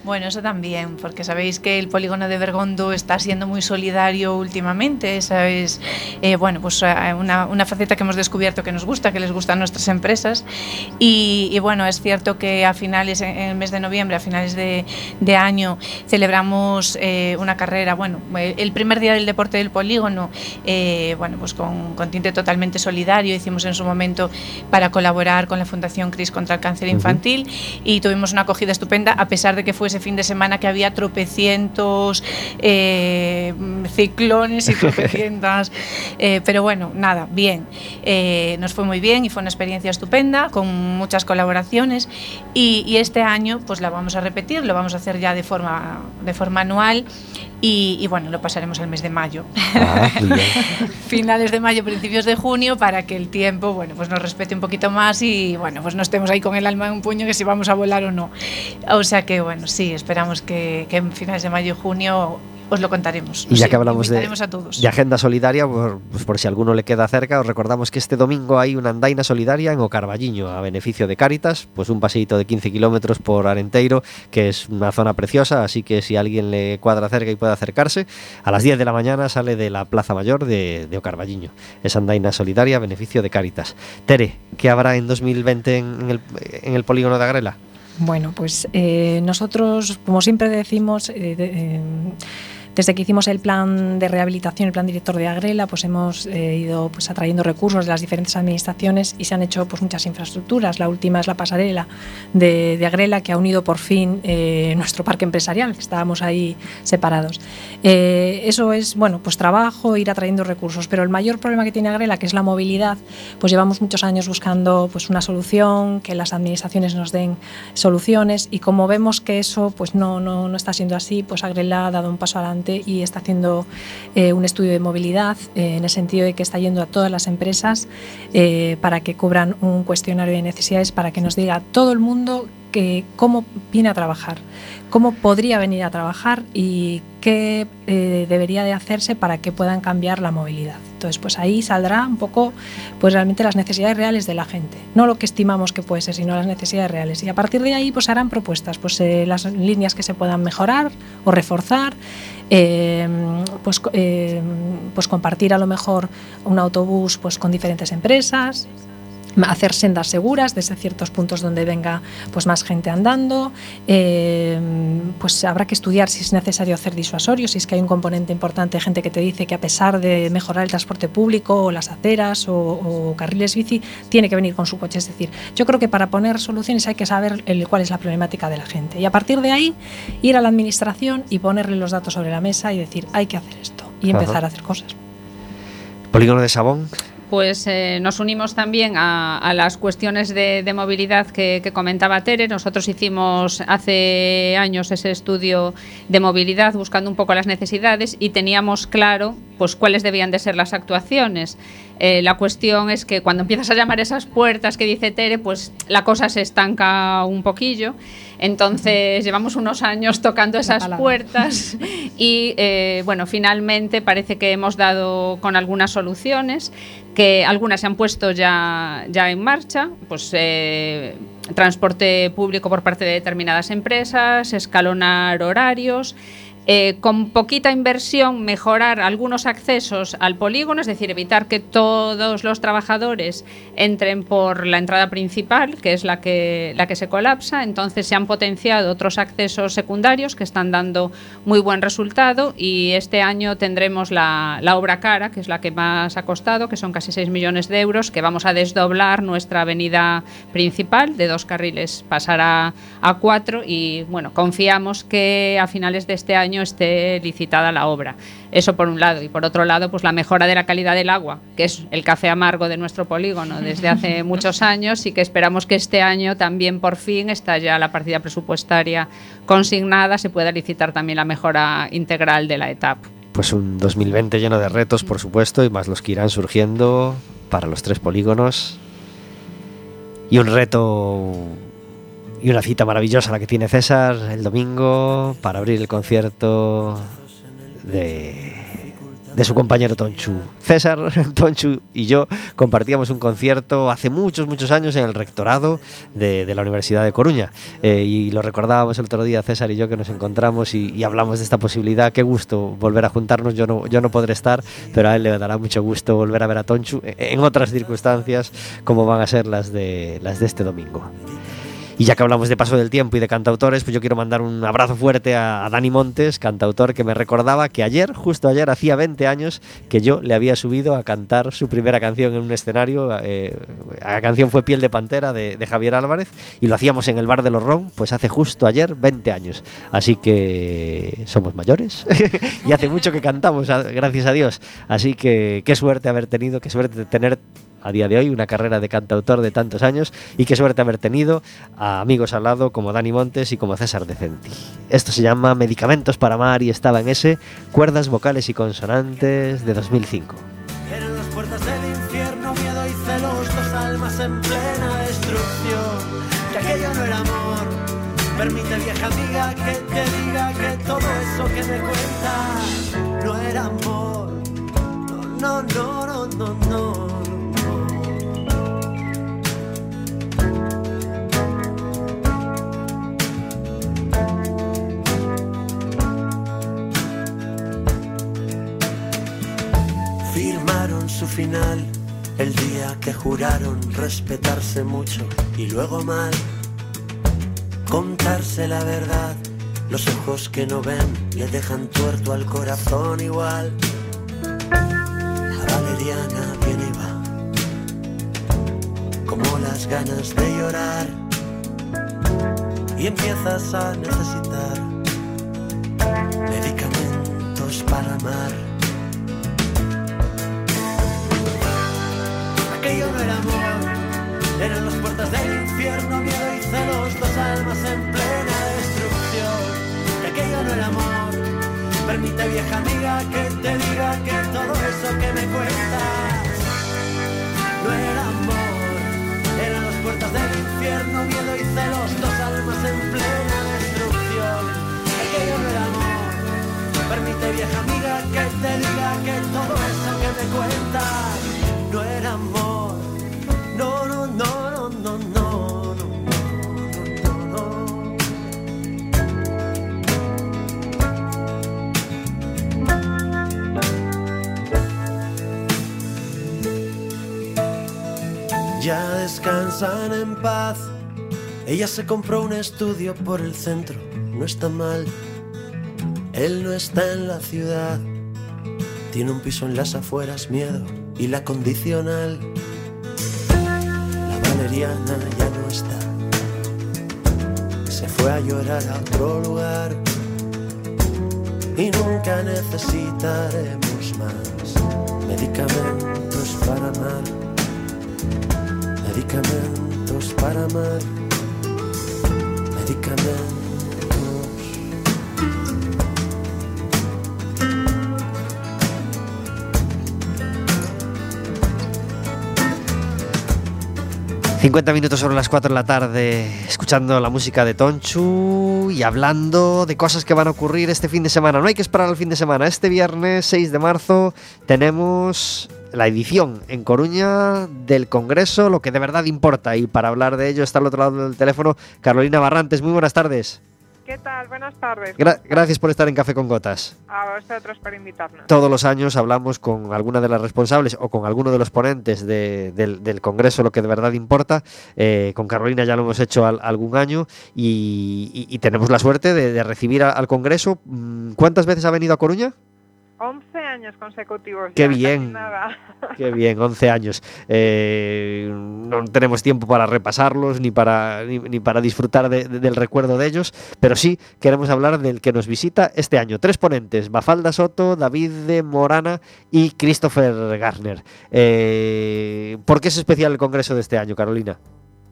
Bueno, eso también, porque sabéis que el polígono de Bergondo está siendo muy solidario últimamente, esa es, eh, bueno, pues eh, una, una, faceta que hemos descubierto que nos gusta, que les gustan nuestras empresas. Y, bueno, es cierto que a finales, en el mes de noviembre, a finales de, de año, celebramos eh, una carrera, bueno, el primer día del deporte del polígono, bueno, pues con, con, tinte totalmente solidario, hicimos en su momento para colaborar con la Fundación CRIS contra el cáncer infantil y tuvimos una acogida estupenda, a pesar de que fue ese fin de semana que había tropecientos eh, ciclones y *laughs* tropecientas. Eh, pero bueno, nada, bien. Eh, nos fue muy bien y fue una experiencia estupenda, con muchas colaboraciones. Y, y, este año, pues la vamos a repetir, lo vamos a hacer ya de forma, de forma anual. Y, y, bueno, lo pasaremos al mes de mayo. Ah, *laughs* Finales de mayo, principios de junio, para que el tiempo, bueno, pues nos respete un poquito más y bueno, pues no estemos ahí con el alma en un puño que si vamos a volar o no. O sea que bueno, sí, esperamos que, que en finales de mayo y junio os lo contaremos. Y ya que hablamos de, de, agenda solidaria, por, pues por si alguno le queda cerca, os recordamos que este domingo hay una andaina solidaria en Ocarballiño a beneficio de Cáritas, pues un paseíto de 15 kilómetros por Arenteiro, que es una zona preciosa, así que si alguien le cuadra cerca y puede acercarse, a las 10 de la mañana sale de la Plaza Mayor de, de Ocarballiño. Es andaina solidaria a beneficio de Cáritas. Tere, ¿qué habrá en 2020 en el, en el polígono de Agrela? Bueno, pues eh, nosotros, como siempre decimos, eh, eh, desde que hicimos el plan de rehabilitación, el plan director de Agrela, pues hemos eh, ido pues, atrayendo recursos de las diferentes administraciones y se han hecho pues, muchas infraestructuras. La última es la pasarela de, Agrela, que ha unido por fin eh, nuestro parque empresarial, que estábamos ahí separados. Eh, eso es, bueno, pues trabajo, ir atrayendo recursos, pero el mayor problema que tiene Agrela, que es la movilidad, pues llevamos muchos años buscando pues, una solución, que las administraciones nos den soluciones y como vemos que eso pues, no, no, no está siendo así, pues Agrela ha dado un paso adelante y está haciendo eh, un estudio de movilidad eh, en el sentido de que está yendo a todas las empresas eh, para que cubran un cuestionario de necesidades para que nos diga todo el mundo que cómo viene a trabajar, cómo podría venir a trabajar y qué eh, debería de hacerse para que puedan cambiar la movilidad. Entonces, pues ahí saldrá un poco, pues realmente las necesidades reales de la gente, no lo que estimamos que puede ser, sino las necesidades reales. Y a partir de ahí, pues harán propuestas, pues eh, las líneas que se puedan mejorar o reforzar, eh, pues, pues compartir a lo mejor un autobús pues con diferentes empresas, hacer sendas seguras desde ciertos puntos donde venga pues más gente andando. Eh, pues habrá que estudiar si es necesario hacer disuasorios si es que hay un componente importante de gente que te dice que a pesar de mejorar el transporte público o las aceras o, carriles bici tiene que venir con su coche. Es decir yo creo que para poner soluciones hay que saber el, cuál es la problemática de la gente. Y a partir de ahí ir a la administración y ponerle los datos sobre la mesa y decir hay que hacer esto y empezar a hacer cosas polígono de Sabón pues eh, nos unimos también a, las cuestiones de, movilidad que, comentaba Tere. Nosotros hicimos hace años ese estudio de movilidad buscando un poco las necesidades y teníamos claro pues cuáles debían de ser las actuaciones. Eh, la cuestión es que cuando empiezas a llamar esas puertas que dice Tere, pues la cosa se estanca un poquillo. Entonces llevamos unos años tocando esas puertas *laughs* y eh, bueno, finalmente parece que hemos dado con algunas soluciones, que algunas se han puesto ya, ya en marcha, pues eh, transporte público por parte de determinadas empresas, escalonar horarios. Eh, con poquita inversión mejorar algunos accesos al polígono, es decir, evitar que todos los trabajadores entren por la entrada principal, que es la que, la que se colapsa. Entonces se han potenciado otros accesos secundarios que están dando muy buen resultado y este año tendremos la, la obra cara, que es la que más ha costado, que son casi 6 millones de euros, que vamos a desdoblar nuestra avenida principal de dos carriles, pasará a cuatro y bueno, confiamos que a finales de este año esté licitada la obra. Eso por un lado. Y por otro lado, pues la mejora de la calidad del agua, que es el café amargo de nuestro polígono desde hace *laughs* muchos años y que esperamos que este año también por fin está ya la partida presupuestaria consignada, se pueda licitar también la mejora integral de la etapa. Pues un 2020 lleno de retos, por supuesto, y más los que irán surgiendo para los tres polígonos. Y un reto y una cita maravillosa la que tiene César el domingo para abrir el concierto de, de su compañero Tonchu. César, *laughs* Tonchu y yo compartíamos un concierto hace muchos, muchos años en el rectorado de, la Universidad de Coruña. Eh, y lo recordábamos el otro día, César y yo, que nos encontramos y, hablamos de esta posibilidad. Qué gusto volver a juntarnos. Yo no, yo no podré estar, pero a él le dará mucho gusto volver a ver a Tonchu en otras circunstancias como van a ser las de, las de este domingo. Y ya que hablamos de paso del tiempo y de cantautores, pues yo quiero mandar un abrazo fuerte a, Dani Montes, cantautor que me recordaba que ayer, justo ayer, hacía 20 años que yo le había subido a cantar su primera canción en un escenario. Eh, la canción fue Piel de Pantera de, Javier Álvarez y lo hacíamos en el Bar de los Ron, pues hace justo ayer 20 años. Así que somos mayores *laughs* y hace mucho que cantamos, gracias a Dios. Así que qué suerte haber tenido, qué suerte tener a día de hoy, una carrera de cantautor de tantos años y qué suerte haber tenido a amigos al lado como Dani Montes y como César Decenti. Esto se llama Medicamentos para Amar y estaba en ese Cuerdas vocales y consonantes de 2005. Su final el día que juraron respetarse mucho y luego mal contarse la verdad. Los ojos que no ven le dejan tuerto al corazón igual. La valeriana viene y va, como las ganas de llorar. Y empiezas a necesitar medicamentos para amar. Era amor. Eran las puertas del infierno, miedo y celos, dos almas en plena destrucción. Y aquello no era amor. Permite, vieja amiga, que te diga que todo eso que me cuentas no era amor. Eran las puertas del infierno, miedo y celos, dos almas en plena destrucción. Y aquello no era amor. Permite, vieja amiga, que te diga que todo eso que me cuentas no era amor. Ya descansan en paz. Ella se compró un estudio por el centro, no está mal. Él no está en la ciudad. Tiene un piso en las afueras, miedo y la condicional. Valeriana ya no está. Se fue a llorar a otro lugar. Y nunca necesitaremos más medicamentos para amar, medicamentos para amar, medicamentos. 50 minutos sobre las 4 de la tarde, escuchando la música de Tonchu y hablando de cosas que van a ocurrir este fin de semana. No hay que esperar al fin de semana. Este viernes 6 de marzo tenemos la edición en Coruña del Congreso, lo que de verdad importa. Y para hablar de ello está al otro lado del teléfono Carolina Barrantes. Muy buenas tardes. ¿Qué tal? Buenas tardes. gracias por estar en Café con Gotas. A vosotros por invitarnos. Todos los años hablamos con alguna de las responsables o con alguno de los ponentes del, Congreso, lo que de verdad importa. Eh, con Carolina ya lo hemos hecho algún año y, tenemos la suerte de, recibir al Congreso. Mm, ¿Cuántas veces ha venido a Coruña? 11 años consecutivos. Qué bien. *laughs* Qué bien, 11 años. Eh, no tenemos tiempo para repasarlos ni para, ni, para disfrutar del recuerdo de ellos, pero sí queremos hablar del que nos visita este año. Tres ponentes, Bafalda Soto, David de Morana y Christopher Garner. Eh, ¿Por qué es especial el congreso de este año, Carolina?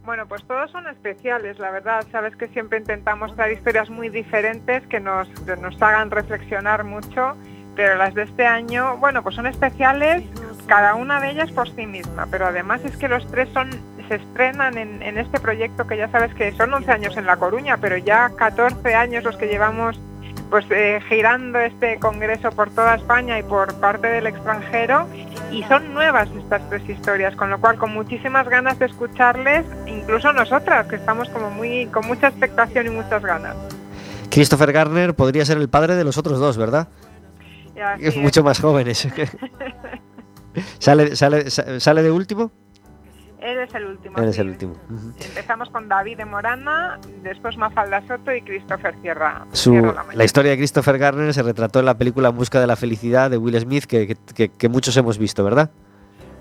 Bueno, pues todos son especiales, la verdad. Sabes que siempre intentamos traer historias muy diferentes que nos, nos hagan reflexionar mucho pero las de este año, bueno, pues son especiales, cada una de ellas por sí misma, pero además es que los tres se estrenan en, este proyecto que ya sabes que son 11 años en La Coruña, pero ya 14 años los que llevamos pues eh, girando este congreso por toda España y por parte del extranjero y son nuevas estas tres historias, con lo cual con muchísimas ganas de escucharles, incluso nosotras que estamos como muy con mucha expectación y muchas ganas. Christopher Garner podría ser el padre de los otros dos, ¿verdad? Es mucho más jóvenes. *laughs* ¿Sale, sale, ¿Sale de último? Él es el último. Él es el último. Empezamos con David de Morana, después Mafalda Soto y Christopher Sierra. la, historia de Christopher Garner se retrató en la película En Busca de la Felicidad de Will Smith, que, que, muchos hemos visto, ¿verdad?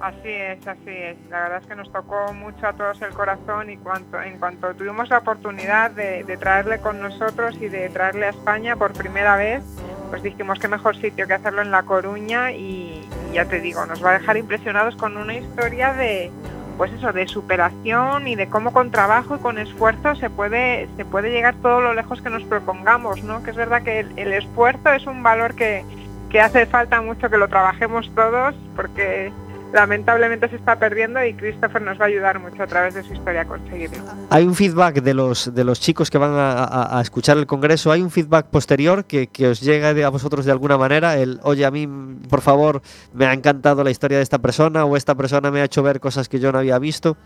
Así es, así es. La verdad es que nos tocó mucho a todos el corazón y cuanto, en cuanto tuvimos la oportunidad de, traerle con nosotros y de traerle a España por primera vez, pues dijimos qué mejor sitio que hacerlo en La Coruña y, ya te digo, nos va a dejar impresionados con una historia de pues eso, de superación y de cómo con trabajo y con esfuerzo se puede, se puede llegar todo lo lejos que nos propongamos, ¿no? Que es verdad que el, esfuerzo es un valor que, que hace falta mucho que lo trabajemos todos porque lamentablemente se está perdiendo y Christopher nos va a ayudar mucho a través de su historia a conseguirlo. Hay un feedback de los, de los chicos que van a, escuchar el congreso, hay un feedback posterior que, os llega a vosotros de alguna manera, el oye a mí por favor me ha encantado la historia de esta persona o esta persona me ha hecho ver cosas que yo no había visto.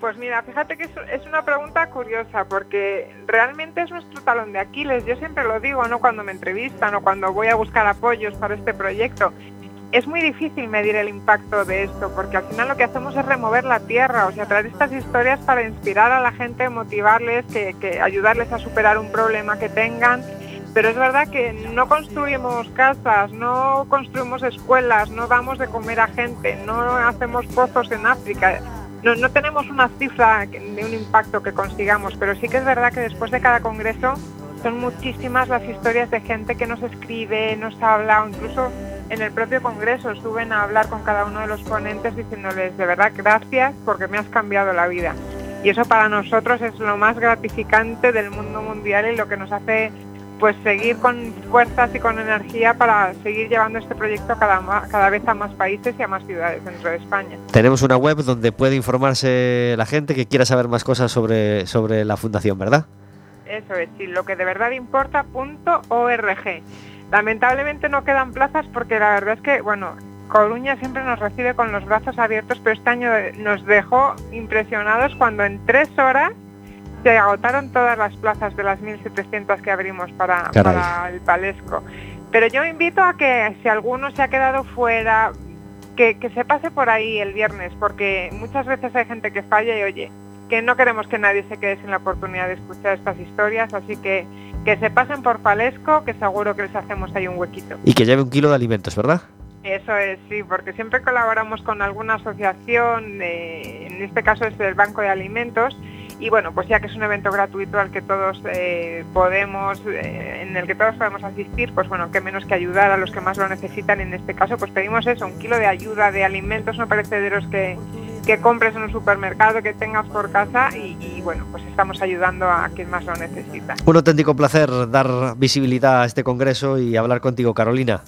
Pues mira, fíjate que es, una pregunta curiosa porque realmente es nuestro talón de Aquiles. Yo siempre lo digo, ¿no? Cuando me entrevistan o cuando voy a buscar apoyos para este proyecto es muy difícil medir el impacto de esto, porque al final lo que hacemos es remover la tierra, o sea, traer estas historias para inspirar a la gente, motivarles, que, ayudarles a superar un problema que tengan. Pero es verdad que no construimos casas, no construimos escuelas, no damos de comer a gente, no hacemos pozos en África. No, no tenemos una cifra de un impacto que consigamos, pero sí que es verdad que después de cada congreso son muchísimas las historias de gente que nos escribe, nos habla, o incluso en el propio Congreso suben a hablar con cada uno de los ponentes diciéndoles de verdad gracias porque me has cambiado la vida. Y eso para nosotros es lo más gratificante del mundo mundial y lo que nos hace pues seguir con fuerzas y con energía para seguir llevando este proyecto cada, cada vez a más países y a más ciudades dentro de España. Tenemos una web donde puede informarse la gente que quiera saber más cosas sobre, sobre la fundación, ¿verdad? Eso es, sí, lo que de verdad importa.org. Lamentablemente no quedan plazas porque la verdad es que, bueno, Coruña siempre nos recibe con los brazos abiertos, pero este año nos dejó impresionados cuando en tres horas se agotaron todas las plazas de las 1.700 que abrimos para, el Palesco. Pero yo invito a que si alguno se ha quedado fuera, que, que se pase por ahí el viernes, porque muchas veces hay gente que falla y oye, que no queremos que nadie se quede sin la oportunidad de escuchar estas historias, así que que se pasen por Palesco, que seguro que les hacemos ahí un huequito. Y que lleve un kilo de alimentos, ¿verdad? Eso es, sí, porque siempre colaboramos con alguna asociación, en este caso es el Banco de Alimentos, y bueno, pues ya que es un evento gratuito al que todos eh, podemos, eh, en el que todos podemos asistir, pues bueno, qué menos que ayudar a los que más lo necesitan. En este caso, pues pedimos eso, un kilo de ayuda de alimentos no perecederos que, que compres en un supermercado, que tengas por casa y, y, bueno, pues estamos ayudando a quien más lo necesita. Un auténtico placer dar visibilidad a este congreso y hablar contigo, Carolina.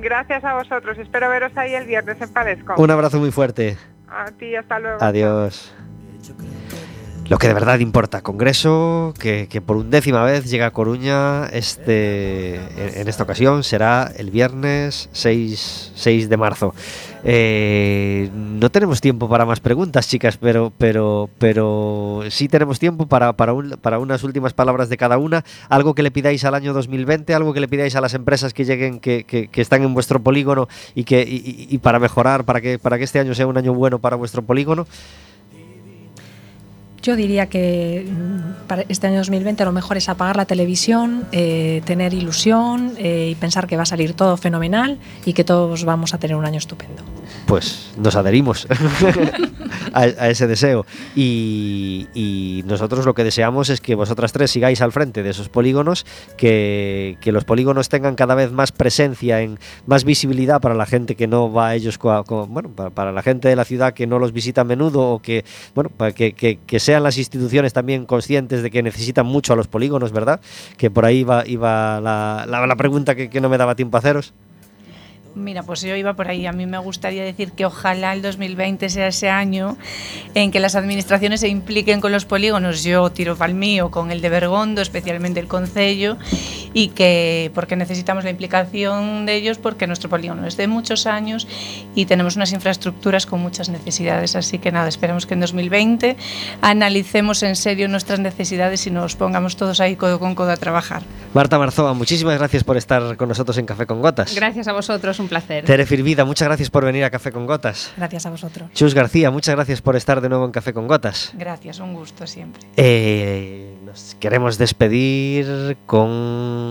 Gracias a vosotros, espero veros ahí el viernes en Padesco. Un abrazo muy fuerte. A ti, hasta luego. Adiós. Lo que de verdad importa, Congreso, que, que, por undécima vez llega a Coruña, este, en, esta ocasión será el viernes 6, 6 de marzo. Eh, no tenemos tiempo para más preguntas, chicas, pero, pero, pero sí tenemos tiempo para, para, un, para unas últimas palabras de cada una. Algo que le pidáis al año 2020, algo que le pidáis a las empresas que lleguen, que, que, que están en vuestro polígono y, que, y, y para mejorar, para que, para que este año sea un año bueno para vuestro polígono. Yo diría que mm, para este año 2020 lo mejor es apagar la televisión, eh, tener ilusión eh, y pensar que va a salir todo fenomenal y que todos vamos a tener un año estupendo. Pues nos adherimos *laughs* a, a, ese deseo y, y, nosotros lo que deseamos es que vosotras tres sigáis al frente de esos polígonos, que, que, los polígonos tengan cada vez más presencia, en más visibilidad para la gente que no va a ellos, bueno, para, para la gente de la ciudad que no los visita a menudo o que, bueno, para que, que, que sea las instituciones también conscientes de que necesitan mucho a los polígonos, ¿verdad? Que por ahí iba, iba la, la, la pregunta que, que no me daba tiempo a haceros. Mira, pues yo iba por ahí. A mí me gustaría decir que ojalá el 2020 sea ese año en que las administraciones se impliquen con los polígonos. Yo tiro para el mío con el de Bergondo, especialmente el Concello, y que porque necesitamos la implicación de ellos porque nuestro polígono es de muchos años y tenemos unas infraestructuras con muchas necesidades. Así que nada, esperemos que en 2020 analicemos en serio nuestras necesidades y nos pongamos todos ahí codo con codo a trabajar. Marta Marzoa, muchísimas gracias por estar con nosotros en Café con Gotas. Gracias a vosotros un placer. Tere Firvida, muchas gracias por venir a Café con Gotas. Gracias a vosotros. Chus García, muchas gracias por estar de nuevo en Café con Gotas. Gracias, un gusto siempre. Eh, nos queremos despedir con